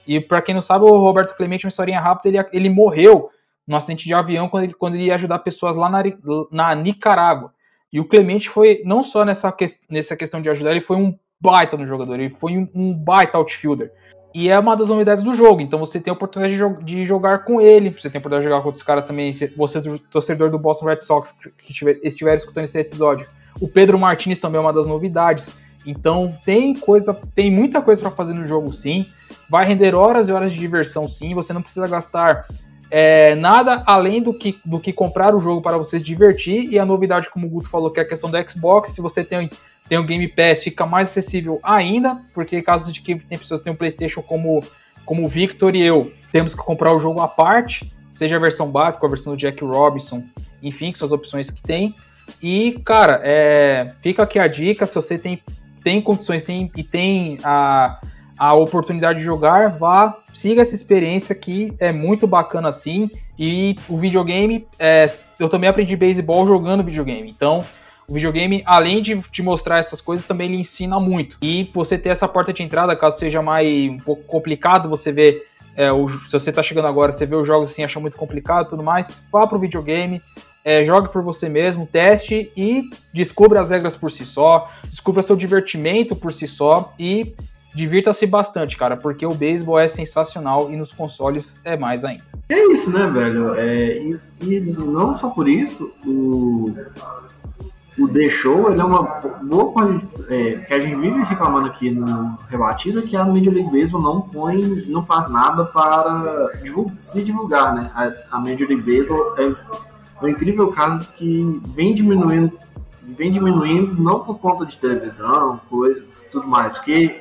E para quem não sabe, o Roberto Clemente, uma historinha rápida, ele, ele morreu no acidente de avião quando ele, quando ele ia ajudar pessoas lá na, na Nicarágua. E o Clemente foi, não só nessa, nessa questão de ajudar, ele foi um baita no jogador, ele foi um, um baita outfielder. E é uma das novidades do jogo. Então você tem a oportunidade de, de jogar com ele. Você tem a oportunidade de jogar com outros caras também. Você, torcedor do Boston Red Sox, que estiver, estiver escutando esse episódio. O Pedro Martinez também é uma das novidades. Então tem coisa, tem muita coisa para fazer no jogo sim. Vai render horas e horas de diversão sim. Você não precisa gastar é, nada além do que, do que comprar o jogo para você se divertir. E a novidade, como o Guto falou, que é a questão do Xbox. Se você tem tem o Game Pass, fica mais acessível ainda, porque caso de que tem pessoas que têm um PlayStation como, como o Victor e eu, temos que comprar o jogo à parte, seja a versão básica, a versão do Jack Robinson, enfim, que são as opções que tem. E, cara, é, fica aqui a dica, se você tem, tem condições tem, e tem a, a oportunidade de jogar, vá, siga essa experiência que é muito bacana assim. E o videogame, é, eu também aprendi beisebol jogando videogame. Então, o videogame, além de te mostrar essas coisas, também lhe ensina muito. E você ter essa porta de entrada, caso seja mais um pouco complicado, você vê. É, o, se você tá chegando agora, você vê os jogos assim, acha muito complicado tudo mais, vá pro videogame, é, jogue por você mesmo, teste e descubra as regras por si só, descubra seu divertimento por si só e divirta-se bastante, cara, porque o beisebol é sensacional e nos consoles é mais ainda. É isso, né, velho? É, e, e não só por isso, o, o The Show ele é uma boa coisa é, que a gente vive reclamando aqui no Rebatida que a Major League Baseball não põe, não faz nada para divulgar, se divulgar, né? A, a Major League Baseball é um incrível caso que vem diminuindo, vem diminuindo não por conta de televisão, coisas, tudo mais, porque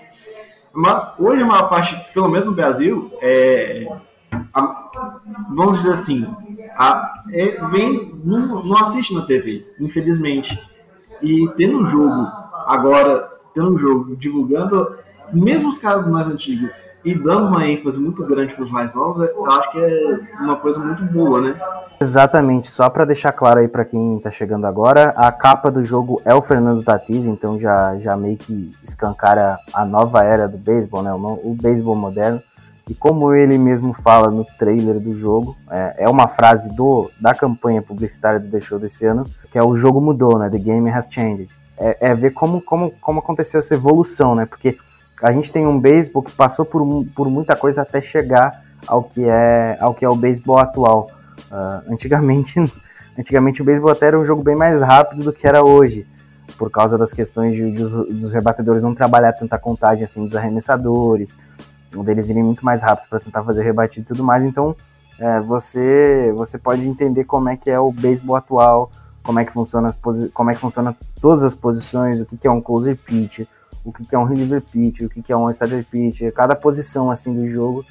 uma, hoje uma parte, pelo menos no Brasil, é, a, vamos dizer assim, a, é, vem, não, não assiste na TV, infelizmente. E tendo um jogo, agora, tendo um jogo divulgando, mesmo os casos mais antigos, e dando uma ênfase muito grande para os mais novos, eu acho que é uma coisa muito boa, né? Exatamente, só para deixar claro aí para quem está chegando agora, a capa do jogo é o Fernando Tatis, então já, já meio que escancara a nova era do beisebol, né? O, o beisebol moderno. E como ele mesmo fala no trailer do jogo, é, é, uma frase do, da campanha publicitária do The Show desse ano, que é o jogo mudou, né? The game has changed. É, é ver como, como, como aconteceu essa evolução, né? Porque a gente tem um beisebol que passou por, por muita coisa até chegar ao que é, ao que é o beisebol atual. Uh, antigamente, antigamente o beisebol até era um jogo bem mais rápido do que era hoje, por causa das questões de, de, dos rebatedores não trabalhar tanta contagem assim dos arremessadores, deles irem muito mais rápido para tentar fazer rebatido e tudo mais. Então, é, você você pode entender como é que é o beisebol atual, como é que funciona as como é que funciona todas as posições, o que, que é um closer pitch, o que, que é um reliever pitch, o que, que é um starter pitch, cada posição assim do jogo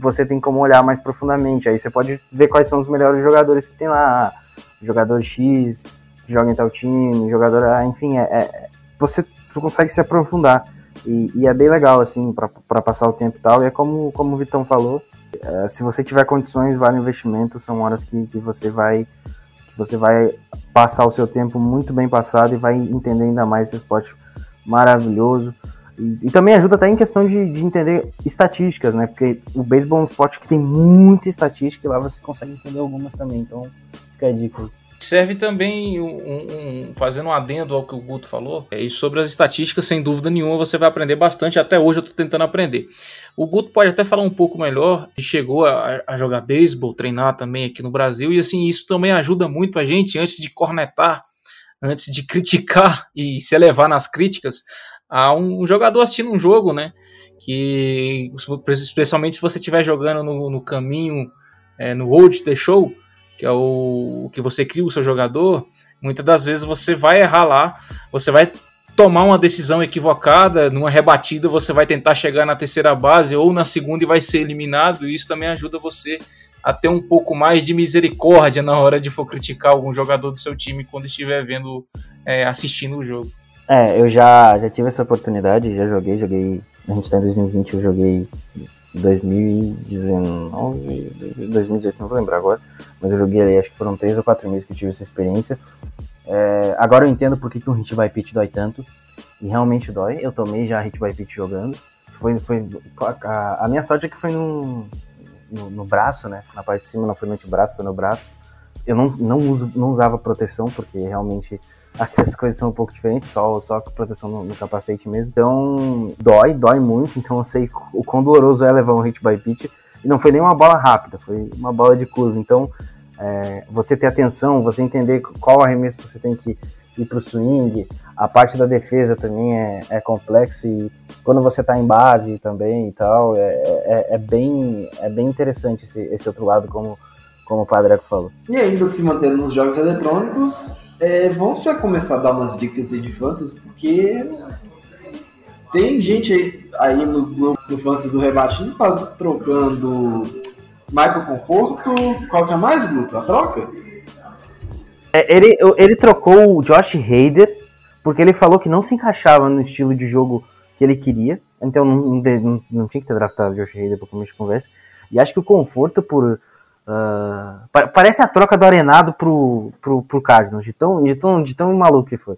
você tem como olhar mais profundamente. Aí você pode ver quais são os melhores jogadores que tem lá. Jogador X, joga em tal time, jogador. Enfim, é, é você consegue se aprofundar. E, e é bem legal, assim, para passar o tempo e tal. E é como, como o Vitão falou: é, se você tiver condições, vale o investimento. São horas que, que você vai. Que você vai passar o seu tempo muito bem passado e vai entender ainda mais esse esporte maravilhoso. E, e, também ajuda até em questão de, de, entender estatísticas, né? Porque o beisebol é um esporte que tem muita estatística e lá você consegue entender algumas também. Então, fica a dica. Serve também um, um, fazendo um adendo ao que o Guto falou, é, e sobre as estatísticas, sem dúvida nenhuma, você vai aprender bastante. Até hoje eu estou tentando aprender. O Guto pode até falar um pouco melhor. Chegou a, a jogar beisebol, treinar também aqui no Brasil, e assim, isso também ajuda muito a gente antes de cornetar antes de criticar e se elevar nas críticas a um jogador assistindo um jogo, né? Que especialmente se você estiver jogando no, no caminho, é, no Old The Show, que é o, que você cria o seu jogador, muitas das vezes você vai errar lá, você vai tomar uma decisão equivocada, numa rebatida você vai tentar chegar na terceira base ou na segunda e vai ser eliminado, e isso também ajuda você a ter um pouco mais de misericórdia na hora de for criticar algum jogador do seu time quando estiver vendo, é, assistindo o jogo. É, eu já, já tive essa oportunidade, já joguei, joguei. A gente tá em 2020, eu joguei 2019, 2018, não vou lembrar agora, mas eu joguei ali, acho que foram três ou quatro meses que eu tive essa experiência. É, agora eu entendo por que, que um hit by pitch dói tanto, e realmente dói. Eu tomei já hit by pitch jogando. Foi, foi, a, a minha sorte é que foi num, no, no, braço, né? Na parte de cima não foi no antebraço, foi no braço. Eu não, não, uso, não usava proteção, porque realmente aqui as coisas são um pouco diferentes, só, só com proteção no, no, capacete mesmo. Então, dói, dói muito. Então eu sei o quão doloroso é levar um hit by pitch. E não foi nem uma bola rápida, foi uma bola de curva. Então, é, você ter atenção, você entender qual arremesso você tem que ir para o swing, a parte da defesa também é, é complexo e quando você está em base também e tal, é, é, é, bem, é bem interessante esse, esse outro lado, como, como o Padreco falou. E ainda se mantendo nos jogos eletrônicos, é, vamos já começar a dar umas dicas de fantasy, porque tem gente aí, aí no grupo do fantasy do Rebatido trocando Michael Conforto, qual que é mais, Guto? A troca? É, ele, ele trocou o Josh Hader porque ele falou que não se encaixava no estilo de jogo que ele queria. Então não, não, não- não tinha que ter draftado o Josh Hader para começo de conversa. E acho que o conforto por. Ah, pa- parece a troca do Arenado pro, pro, pro Cardinals, de tão, de, tão, de tão maluco que foi.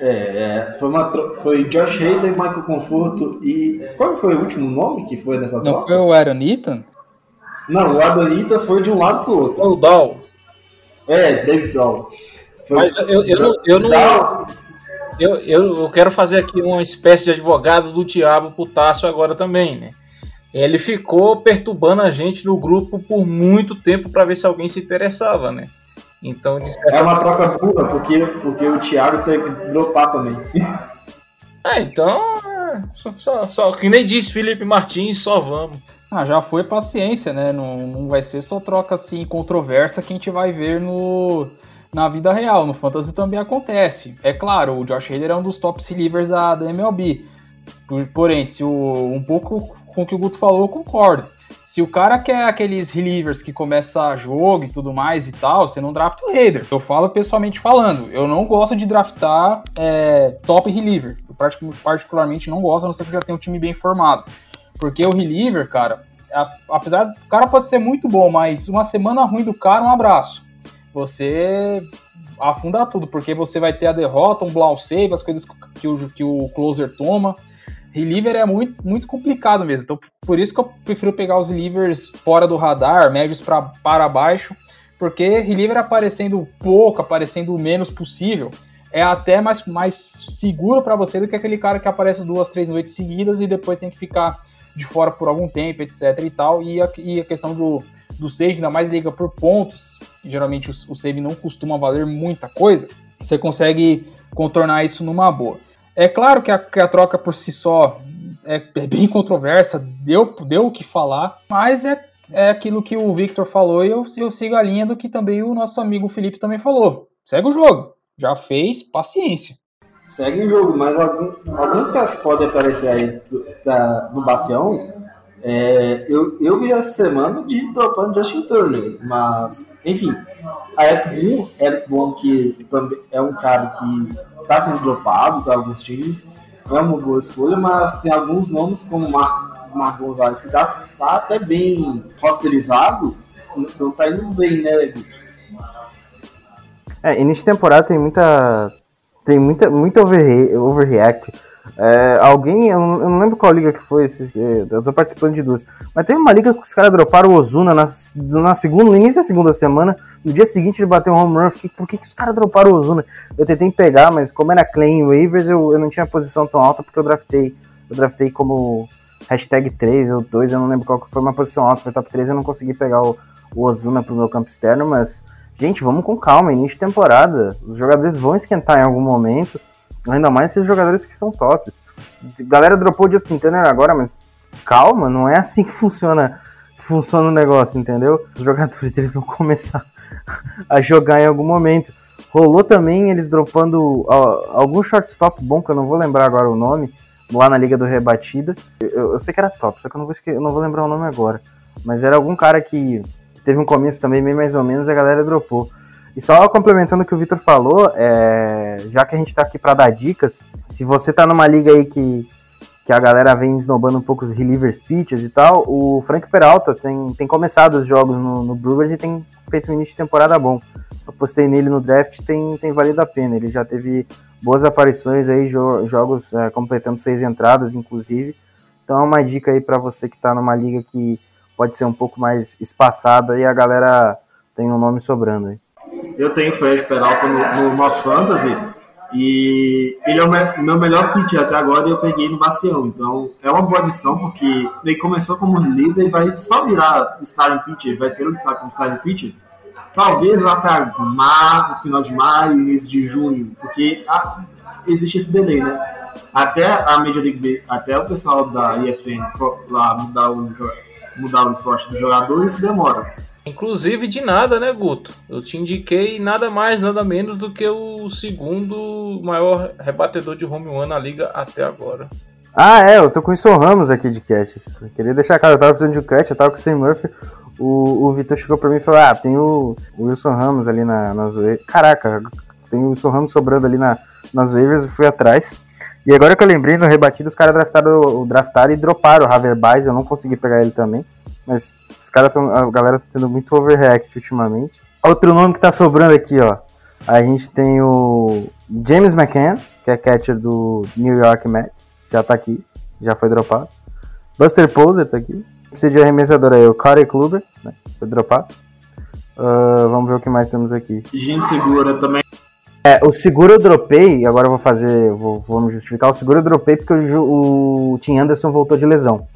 É, é, foi, uma foi Josh Hader, Michael Conforto e. Qual foi o último nome que foi nessa Não troca? foi o Aaron Ethan? Não, o Adonita foi de um lado pro outro. O Dow. É, David Doll. Foi- Mas eu, eu não. Eu, não eu, eu, eu quero fazer aqui uma espécie de advogado do diabo pro Tássio agora também, né? Ele ficou perturbando a gente no grupo por muito tempo para ver se alguém se interessava, né? Então, de certa É uma troca burra, porque, porque o Thiago teve que dropar também. Ah, então. Só, só, só- que nem disse Felipe Martins, só vamos. Ah, já foi paciência, né? Não, não vai ser só troca assim controversa que a gente vai ver no, na vida real. No Fantasy também acontece. É claro, o Josh Hader é um dos top relievers da, da MLB. Por- Porém, se o, um pouco com o que o Guto falou, eu concordo. Se o cara quer aqueles relievers que começa jogo e tudo mais e tal, você não drafta o Hader. Eu falo pessoalmente falando, eu não gosto de draftar é, top reliever. Eu partic- particularmente não gosto, a não ser que já tenha um time bem formado. Porque o reliever, cara, apesar do cara pode ser muito bom, mas uma semana ruim do cara, um abraço. Você afunda tudo, porque você vai ter a derrota, um blow save, as coisas que o, que o closer toma. Reliever é muito, muito complicado mesmo. Então, por isso que eu prefiro pegar os relievers fora do radar, médios pra, para baixo, porque reliever aparecendo pouco, aparecendo o menos possível, é até mais, mais seguro para você do que aquele cara que aparece duas, três noites seguidas e depois tem que ficar de fora por algum tempo, etc e tal. E a, e a questão do, do save, ainda mais liga por pontos, geralmente o, o save não costuma valer muita coisa, você consegue contornar isso numa boa. É claro que a, que a troca por si só é, bem controversa, deu, deu o que falar, mas é, é aquilo que o Victor falou e eu, eu sigo a linha do que também o nosso amigo Felipe também falou. Segue o jogo. Já fez, paciência. Segue o jogo, mas algum- alguns caras que podem aparecer aí da- no Bacião, é, eu, eu vi essa semana de dropando Justin Turner, mas, enfim, a F1 é bom que também é um cara que está sendo dropado para alguns times, é uma boa escolha, mas tem alguns nomes como Mar, Mar Gonzalez, que está tá até bem rosterizado, então tá indo bem, né, Vitor? É, início de temporada tem muita. Tem muita, muita overre- overreact. É, alguém, eu não, eu não lembro qual liga que foi, se- se- eu tô participando de duas. Mas teve uma liga que os caras droparam o Ozuna na, na segunda, no início da segunda semana. No dia seguinte ele bateu um home run. Fiquei, por que, que os caras droparam o Ozuna? Eu tentei pegar, mas como era claim waivers, eu, eu não tinha posição tão alta porque eu draftei. Eu draftei como hashtag 3 ou 2, eu não lembro qual que foi uma posição alta, foi top 3, eu não consegui pegar o, o Ozuna pro meu campo externo, mas Gente, vamos com calma, início de temporada. Os jogadores vão esquentar em algum momento. Ainda mais esses jogadores que são top. A galera dropou Justin Turner agora, mas calma, não é assim que funciona, funciona o negócio, entendeu? Os jogadores eles vão começar a jogar em algum momento. Rolou também eles dropando ó, algum shortstop bom, que eu não vou lembrar agora o nome, lá na Liga do Rebatida. Eu, eu sei que era top, só que eu não vou, eu não vou lembrar o nome agora. Mas era algum cara que teve um começo também bem mais ou menos, a galera dropou. E só complementando o que o Vitor falou, é, já que a gente tá aqui para dar dicas, se você tá numa liga aí que, que a galera vem esnobando um pouco os relievers pitchers e tal, o Frank Peralta tem, tem começado os jogos no, no Brewers e tem feito um início de temporada bom. Eu postei nele no draft, tem, tem valido a pena. Ele já teve boas aparições aí, jo- jogos é, completando seis entradas, inclusive. Então é uma dica aí para você que tá numa liga que pode ser um pouco mais espaçada e a galera tem um nome sobrando aí. Eu tenho Fred Peralta no, no nosso Fantasy e ele é o me- meu melhor pitch até agora e eu peguei no Bacião. Então é uma boa adição porque ele começou como líder e vai só virar starting pitcher, vai ser o destaque como starting pitcher. Talvez lá para no final de maio, início de junho, porque ah, existe esse delay, né? Até a Major League Ba- até o pessoal da ESPN lá mudar o, mudar o esporte dos jogadores demora. Inclusive de nada, né, Guto? Eu te indiquei nada mais, nada menos do que o segundo maior rebatedor de home run na liga até agora. Ah, é, eu tô com o Wilson Ramos aqui de catch. Eu queria deixar claro, eu tava precisando de um catch, eu tava com o Sam Murphy. O, o Vitor chegou pra mim e falou: Ah, tem o, o Wilson Ramos ali na, nas waivers. Caraca, tem o Wilson Ramos sobrando ali na, nas waivers, eu fui atrás. E agora que eu lembrei, no rebatido, os caras draftaram, draftaram e droparam o Haverbaez, eu não consegui pegar ele também. Mas os caras tão, a galera tá tendo muito overreact ultimamente. Outro nome que tá sobrando aqui, ó. A gente tem o James McCann, que é catcher do New York Mets. Já tá aqui, já foi dropado. Buster Posey tá aqui. Precisa de arremessador aí, o Corey Kluber, né? Foi dropado. Ah, vamos ver o que mais temos aqui. Jim Segura também. É, o seguro eu dropei, agora eu vou fazer, vou, vou me justificar. O seguro eu dropei porque o, o Tim Anderson voltou de lesão.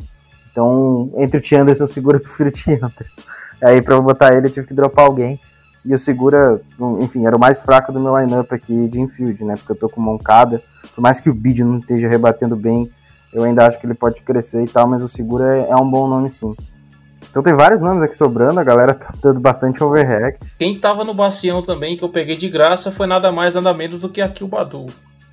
Então, entre o Anderson e o seguro, eu prefiro o Anderson. Aí, pra eu botar ele, eu tive que dropar alguém. E o segura, enfim, era o mais fraco do meu lineup aqui de infield, né? Porque eu tô com Moncada. Por mais que o Bid não esteja rebatendo bem, eu ainda acho que ele pode crescer e tal, mas o segura é, é um bom nome sim. Então tem vários nomes aqui sobrando, a galera tá dando bastante overreact. Quem tava no bacião também, que eu peguei de graça, foi nada mais, nada menos do que aqui o Badu.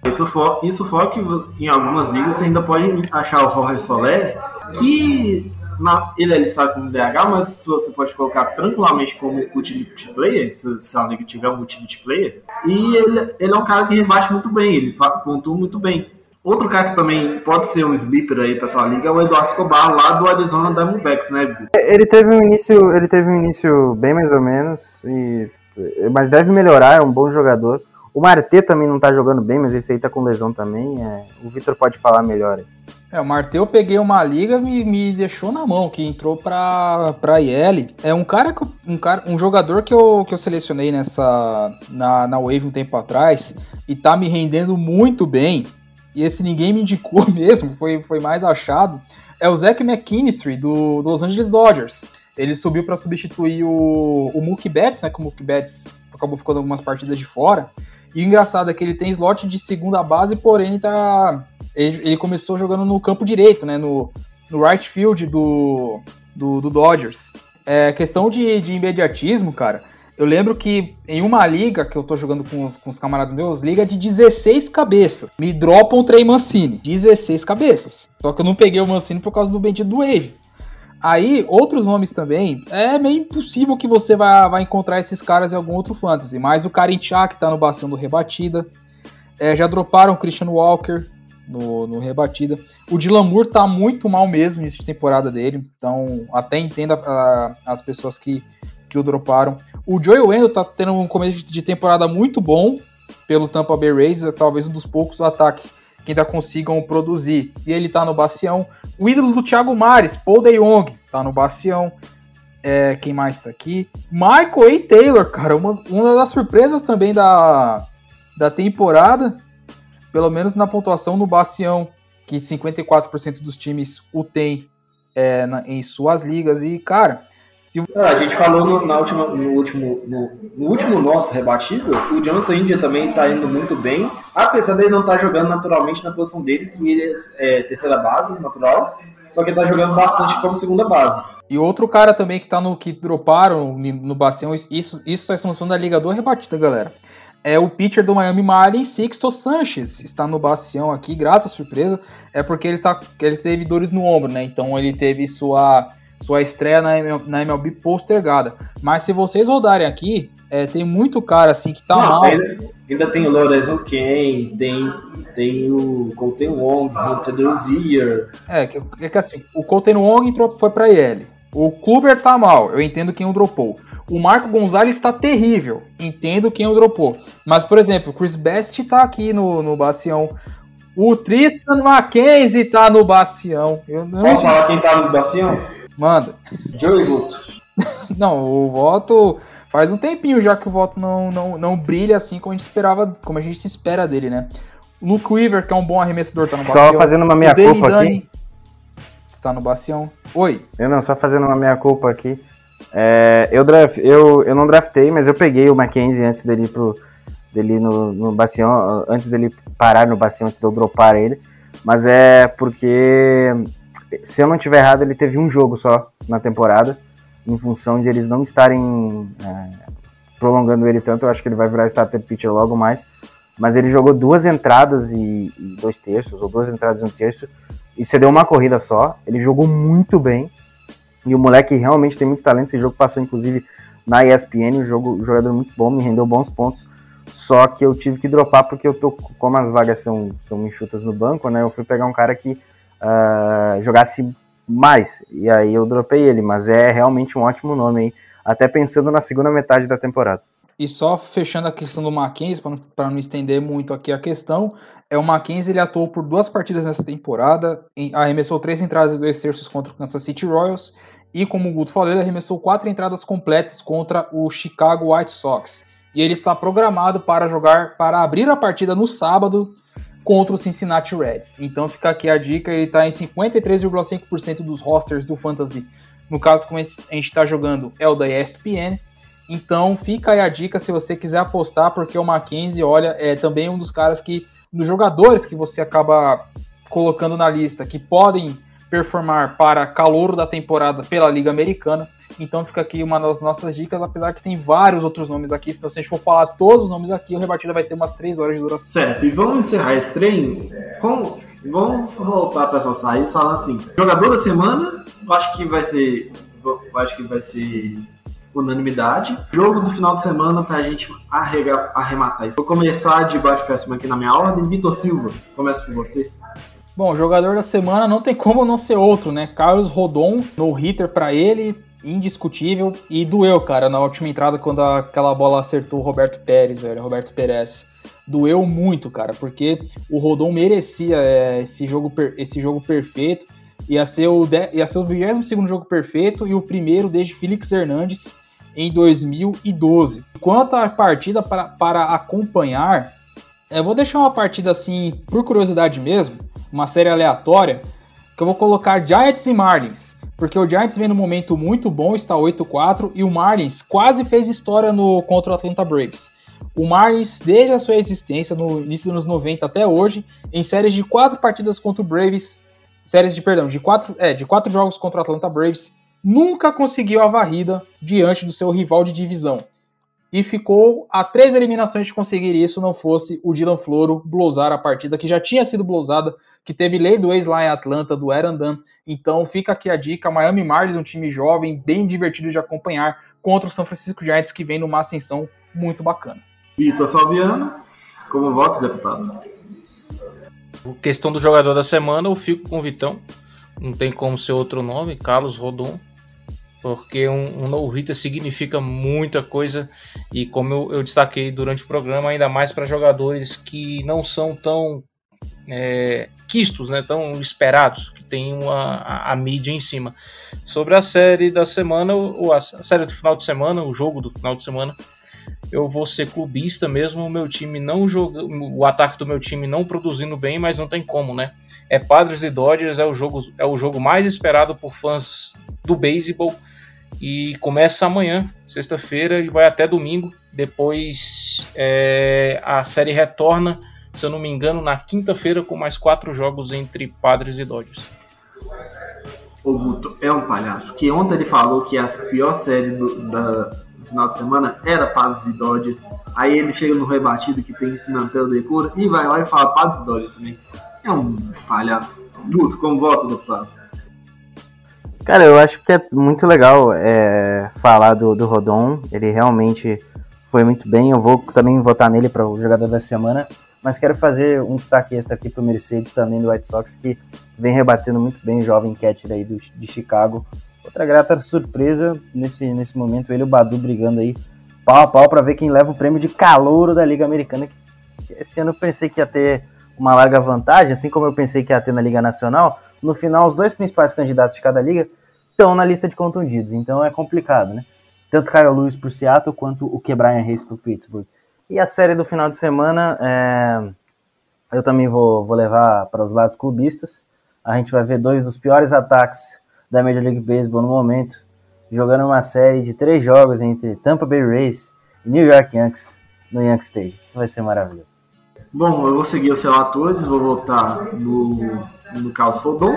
Isso for, isso for que em algumas ligas você ainda pode achar o Jorge Soler, que na, ele é listado como DH, mas se você pode colocar tranquilamente como utility player, se, se a liga tiver um utility player, e ele, ele é um cara que rebate muito bem, ele pontua muito bem. Outro cara que também pode ser um sleeper aí pra sua liga é o Eduardo Escobar, lá do Arizona Diamondbacks, né? Ele teve um início, ele teve um início bem mais ou menos, e, mas deve melhorar, é um bom jogador. O Marte também não tá jogando bem, mas esse aí tá com lesão também. é, o Vitor pode falar melhor. aí. É, o Marteu eu peguei uma liga e me, me deixou na mão, que entrou pra, pra IL. É um cara, que um cara, um jogador que eu, que eu selecionei nessa na, na Wave um tempo atrás e tá me rendendo muito bem. E esse ninguém me indicou mesmo, foi, foi mais achado. É o Zach McKinstry do, do Los Angeles Dodgers. Ele subiu pra substituir o, o Mookie Betts, né? Que o Mookie Betts acabou ficando algumas partidas de fora. E o engraçado é que ele tem slot de segunda base, porém ele tá ele, ele começou jogando no campo direito, né? No, no right field do, do, do Dodgers. É, questão de, de imediatismo, cara. Eu lembro que em uma liga que eu tô jogando com os, com os camaradas meus, liga de 16 cabeças. Me dropam o Trey Mancini. 16 cabeças. Só que eu não peguei o Mancini por causa do bendito do Wave. Aí, outros nomes também, é meio impossível que você vai, vai encontrar esses caras em algum outro fantasy. Mas o Karin Chá, que tá no bação do Rebatida. É, já droparam o Christian Walker no, no Rebatida. O Dylan Moore tá muito mal mesmo nessa temporada dele. Então, até entendo a- a- as pessoas que, que o droparam. O Joey Wendell tá tendo um começo de temporada muito bom pelo Tampa Bay Rays. É talvez um dos poucos do ataque que ainda consigam produzir. E ele tá no bacião. O ídolo do Thiago Mares, Paul De Jong, tá no bacião. É, quem mais tá aqui? Michael A. Taylor, cara, uma, uma das surpresas também da, da temporada, pelo menos na pontuação no bacião, que 54% dos times o tem é, na- em suas ligas. E, cara, se Ah, a gente falou no, na última, no, último, no, no último nosso rebatido, o Jonathan India também está indo muito bem, apesar dele não estar jogando naturalmente na posição dele, que ele é terceira base, natural, só que ele está jogando bastante como segunda base. E outro cara também que tá no que droparam no Bacião, isso, isso nós estamos falando da Liga do Rebatida, galera. É o pitcher do Miami Marlins, Sixto Sanchez, está no Bacião aqui, grata surpresa, é porque ele, tá, ele teve dores no ombro, né? Então ele teve sua, sua estreia na, ML na MLB postergada. Mas se vocês rodarem aqui, é, tem muito cara assim que tá Não, mal. ainda, ainda tem o Lorenzo Ken, tem, tem o Colton Wong, o Tedozier. É, que, é que assim, o Colton Wong entrou, foi pra IL. O Kluber tá mal, eu entendo quem o dropou. O Marco Gonzalez tá terrível, entendo quem o dropou. Mas, por exemplo, o Chris Best tá aqui no, no Bacião. O Tristan Mackenzie tá no Bacião. Eu não Posso falar quem tá no bacião? Manda. Joey Boot. Não, o voto. Faz um tempinho já que o voto não, não, não brilha assim como a gente esperava, como a gente espera dele, né? O Luke Weaver, que é um bom arremessador, tá no Só Bacião. fazendo uma O meia Danny culpa aqui. Dani está no Bacião. Oi. Eu não, só fazendo uma meia culpa aqui. É, eu, draft, eu, eu não draftei, mas eu peguei o Mackenzie antes dele ir pro, dele no, no Bacião, antes dele parar no Bacião, antes de eu dropar ele. Mas é porque, se eu não tiver errado, ele teve um jogo só na temporada, em função de eles não estarem é, prolongando ele tanto. Eu acho que ele vai virar starter pitcher logo mais. Mas ele jogou duas entradas e, e dois terços, ou duas entradas e um terço, e cedeu uma corrida só. Ele jogou muito bem. E o moleque realmente tem muito talento. Esse jogo passou, inclusive, na ESPN. Um jogo, jogador muito bom, me rendeu bons pontos. Só que eu tive que dropar porque eu tô, como as vagas são, são enxutas no banco, né? Eu fui pegar um cara que uh, jogasse mais. E aí eu dropei ele, mas é realmente um ótimo nome aí. Até pensando na segunda metade da temporada. E só fechando a questão do Mackenzie, para não, estender muito aqui a questão, é o Mackenzie ele atuou por duas partidas nessa temporada, arremessou três entradas e dois terços contra o Kansas City Royals, e como o Guto falou, ele arremessou quatro entradas completas contra o Chicago White Sox. E ele está programado para jogar, para abrir a partida no sábado contra o Cincinnati Reds. Então fica aqui a dica, ele está em 53,5% dos rosters do Fantasy. No caso, como a gente está jogando, é o da ESPN. Então fica aí a dica se você quiser apostar, porque o Mackenzie, olha, é também um dos caras que, dos jogadores que você acaba colocando na lista, que podem performar para calor da temporada pela Liga Americana. Então fica aqui uma das nossas dicas, apesar que tem vários outros nomes aqui. Então, se a gente for falar todos os nomes aqui, o rebatida vai ter umas 3 horas de duração. Certo, e vamos encerrar esse treino. Com... Vamos voltar para essas raízes falando assim. Jogador da semana, eu acho que vai ser. Eu acho que vai ser unanimidade. Jogo do final de semana pra gente arregar, arrematar isso. Vou começar de baixo pra cima aqui na minha ordem. Vitor Silva, começa com você. Bom, jogador da semana não tem como não ser outro, né? Carlos Rodon, no hitter para ele, indiscutível. E doeu, cara, na última entrada quando aquela bola acertou o Roberto Pérez, velho, Roberto Pérez. Doeu muito, cara, porque o Rodon merecia é, esse, jogo, esse jogo perfeito. Ia ser o, ia ser o 22 jogo perfeito e o primeiro desde Felix Hernandes em 2012. Quanto à partida para, para acompanhar, eu vou deixar uma partida assim, por curiosidade mesmo, uma série aleatória, que eu vou colocar Giants e Marlins. Porque o Giants vem num momento muito bom, está 8-4, e o Marlins quase fez história no contra o Atlanta Braves. O Marlins, desde a sua existência, no início dos anos 90 até hoje, em séries de quatro partidas contra o Braves, séries de, perdão, de quatro, é, de quatro jogos contra o Atlanta Braves, nunca conseguiu a varrida diante do seu rival de divisão. E ficou a três eliminações de conseguir isso, não fosse o Dylan Floro blousar a partida, que já tinha sido blousada, que teve lei do ex lá em Atlanta, do Dunn. Então fica aqui a dica, Miami Marlins, um time jovem, bem divertido de acompanhar, contra o São Francisco Giants, que vem numa ascensão muito bacana. Vitor Salviano, como voto, deputado? Questão do jogador da semana, eu fico com o Vitão não tem como ser outro nome, Carlos Rodon, porque um, um no-hitter significa muita coisa e como eu, eu, destaquei durante o programa, ainda mais para jogadores que não são tão é, quistos, né, tão esperados, que tem uma, a, a, mídia em cima. Sobre a série da semana, ou a, série do final de semana, o jogo do final de semana, eu vou ser clubista mesmo, o meu time não joga, o ataque do meu time não produzindo bem, mas não tem como, né? É Padres e Dodgers, é o jogo, é o jogo mais esperado por fãs do beisebol e começa amanhã, sexta-feira, e vai até domingo. Depois é, a série retorna, se eu não me engano, na quinta-feira com mais quatro jogos entre Padres e Dodgers. O Guto é um palhaço, que ontem ele falou que a pior série do, da final de semana era Padres e Dodgers. Aí ele chega no rebatido que tem Nantelo de cura e vai lá e fala Padres e Dodgers também. É um palhaço. Guto, como voto, deputado? Cara, eu acho que é muito legal é, falar do, do Rodon. Ele realmente foi muito bem. Eu vou também votar nele para o jogador da semana. Mas quero fazer um destaque extra aqui para o Mercedes, também do White Sox, que vem rebatendo muito bem o jovem catcher aí do, de Chicago. Outra grata surpresa nesse, nesse momento, ele e o Badu brigando aí pau a pau para ver quem leva o prêmio de calouro da Liga Americana. Que esse ano eu pensei que ia ter uma larga vantagem, assim como eu pensei que ia ter na Liga Nacional. No final, os dois principais candidatos de cada liga estão na lista de contundidos, então é complicado, né? Tanto Kyle Lewis para o Seattle quanto o que Brian Reis para o Pittsburgh. E a série do final de semana, é... eu também vou, vou levar para os lados clubistas. A gente vai ver dois dos piores ataques da Major League Baseball no momento, jogando uma série de três jogos entre Tampa Bay Rays e New York Yankees no Yankee Stadium. Isso vai ser maravilhoso. Bom, eu vou seguir os relatores, vou voltar no, no Carlos Rodon.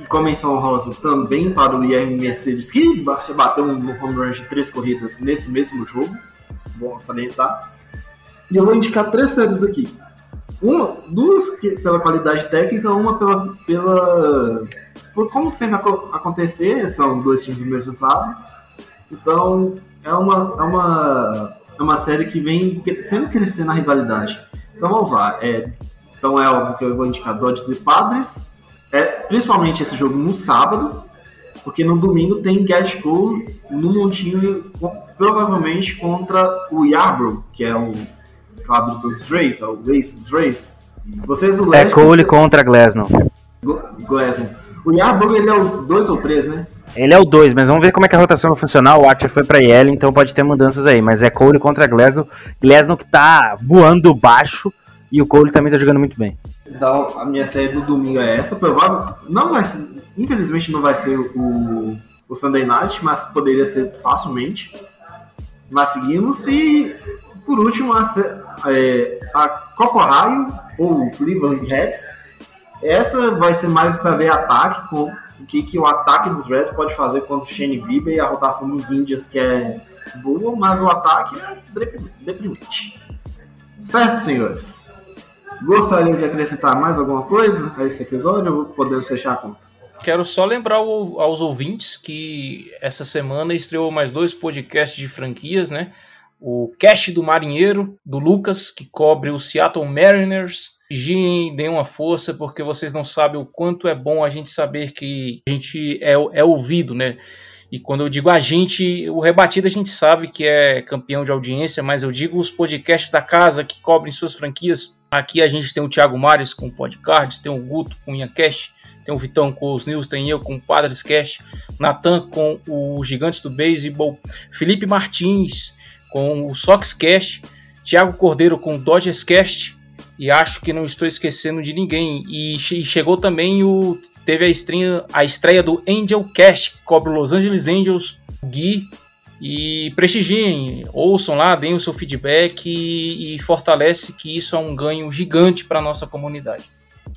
E com a menção rosa também para o IR Mercedes, que bateu um home run de três corridas nesse mesmo jogo. Bom salientar. E eu vou indicar três séries aqui. Uma, duas pela qualidade técnica, uma pela, pela por como sempre acontecer, são dois times do mesmo estado. Então, é uma, é uma, é uma série que vem sempre crescendo na rivalidade. Então vamos lá. É, então é óbvio que eu vou indicar Dodgers e Padres. É, principalmente esse jogo no sábado, porque no domingo tem Cole no montinho, provavelmente contra o Yarbrough, que é o quadro dos Rays, é o Race dos Rays. Vocês do É leste- Cole contra Glasnow. Gl- Glasgow. O Yarbrough ele é o 2 ou 3, né? Ele é o 2, mas vamos ver como é que a rotação vai funcionar. O Archer foi pra Yellen, então pode ter mudanças aí. Mas é Cole contra Glasnow. Glasnow que tá voando baixo e o Cole também tá jogando muito bem. Então, a minha série do domingo é essa. Provável, não vai ser, infelizmente não vai ser o, o Sunday Night, mas poderia ser facilmente. Mas seguimos e, por último, a, é, a Copa Ohio, ou Cleveland Reds. Essa vai ser mais para ver ataque, com o que, que o ataque dos Reds pode fazer contra o Shane Bieber e a rotação dos Indians, que é boa, mas o ataque é deprim- deprimente. Certo, senhores? Gostariam de acrescentar mais alguma coisa a esse episódio ou podemos fechar a conta? Quero só lembrar aos ouvintes que essa semana estreou mais dois podcasts de franquias, né? O Cast do Marinheiro, do Lucas, que cobre o Seattle Mariners. Vigiem, deem uma força, porque vocês não sabem o quanto é bom a gente saber que a gente é, é ouvido, né? E quando eu digo a gente, o rebatido a gente sabe que é campeão de audiência, mas eu digo os podcasts da casa que cobrem suas franquias. Aqui a gente tem o Thiago Mares com o Podcards, tem o Guto com o Inhacast, tem o Vitão com os News, tem eu com o Padres Cast, Natan com o Gigantes do Beisebol, Felipe Martins com o Sox Cast, Thiago Cordeiro com o Dodgers Cast, e acho que não estou esquecendo de ninguém. E che- chegou também o. Teve a estreia, a estreia do Angel Cast, que cobre o Los Angeles Angels, o Gui. E prestigiem, ouçam lá, deem o seu feedback e, e fortalece que isso é um ganho gigante para nossa comunidade.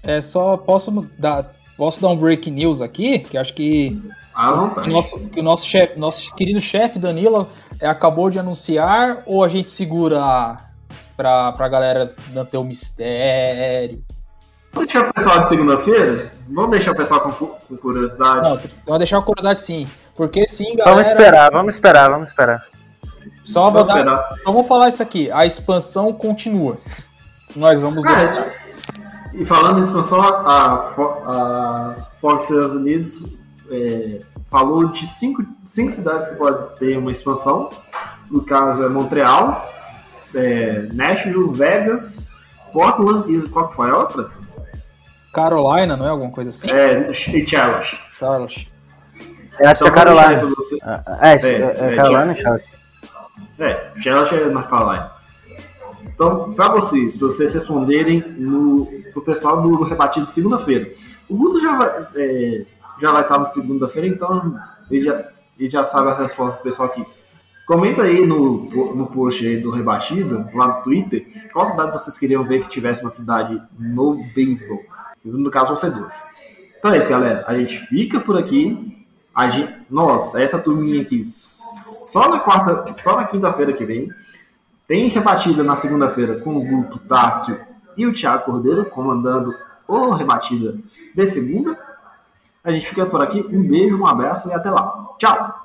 É só posso dar, posso dar um break news aqui, que acho que vontade. o nosso, que o nosso chefe, nosso querido chefe Danilo é, acabou de anunciar ou a gente segura pra, pra galera não ter o mistério? Vamos deixar o pessoal de segunda-feira? Vamos deixar o pessoal com, com curiosidade? Não, vou deixar a curiosidade sim, porque sim, galera. Vamos esperar, vamos esperar, vamos esperar. Só vou, Vamos dar, esperar. só vou falar isso aqui, a expansão continua. Nós vamos Ah. E falando em expansão, a, a Fox Estados Unidos é, falou de cinco, cinco cidades que podem ter uma expansão. No caso é Montreal, é, Nashville, Vegas, Portland e qual que foi a outra? Carolina, não é alguma coisa assim? É, e Charlotte. Charlotte. Eu acho que é Então, Carolina. Ah, É, é, É, é é, Carolina e Charlotte. É, Charlotte é North Carolina. Então, pra vocês, pra vocês responderem no, pro pessoal do rebatido de segunda-feira. O Guto já vai, é, já vai estar na segunda-feira, então ele já, ele já sabe as respostas do pessoal aqui. Comenta aí no, no post aí do rebatido, lá no Twitter, qual cidade vocês queriam ver que tivesse uma cidade no beisebol. No caso, ser duas. Então é isso, galera. A gente fica por aqui. A gente, nossa, essa turminha aqui só na quarta, só na quinta-feira que vem. Tem rebatida na segunda-feira com o Guto Tássio e o Thiago Cordeiro comandando o rebatida de segunda. A gente fica por aqui. Um beijo, um abraço e até lá. Tchau!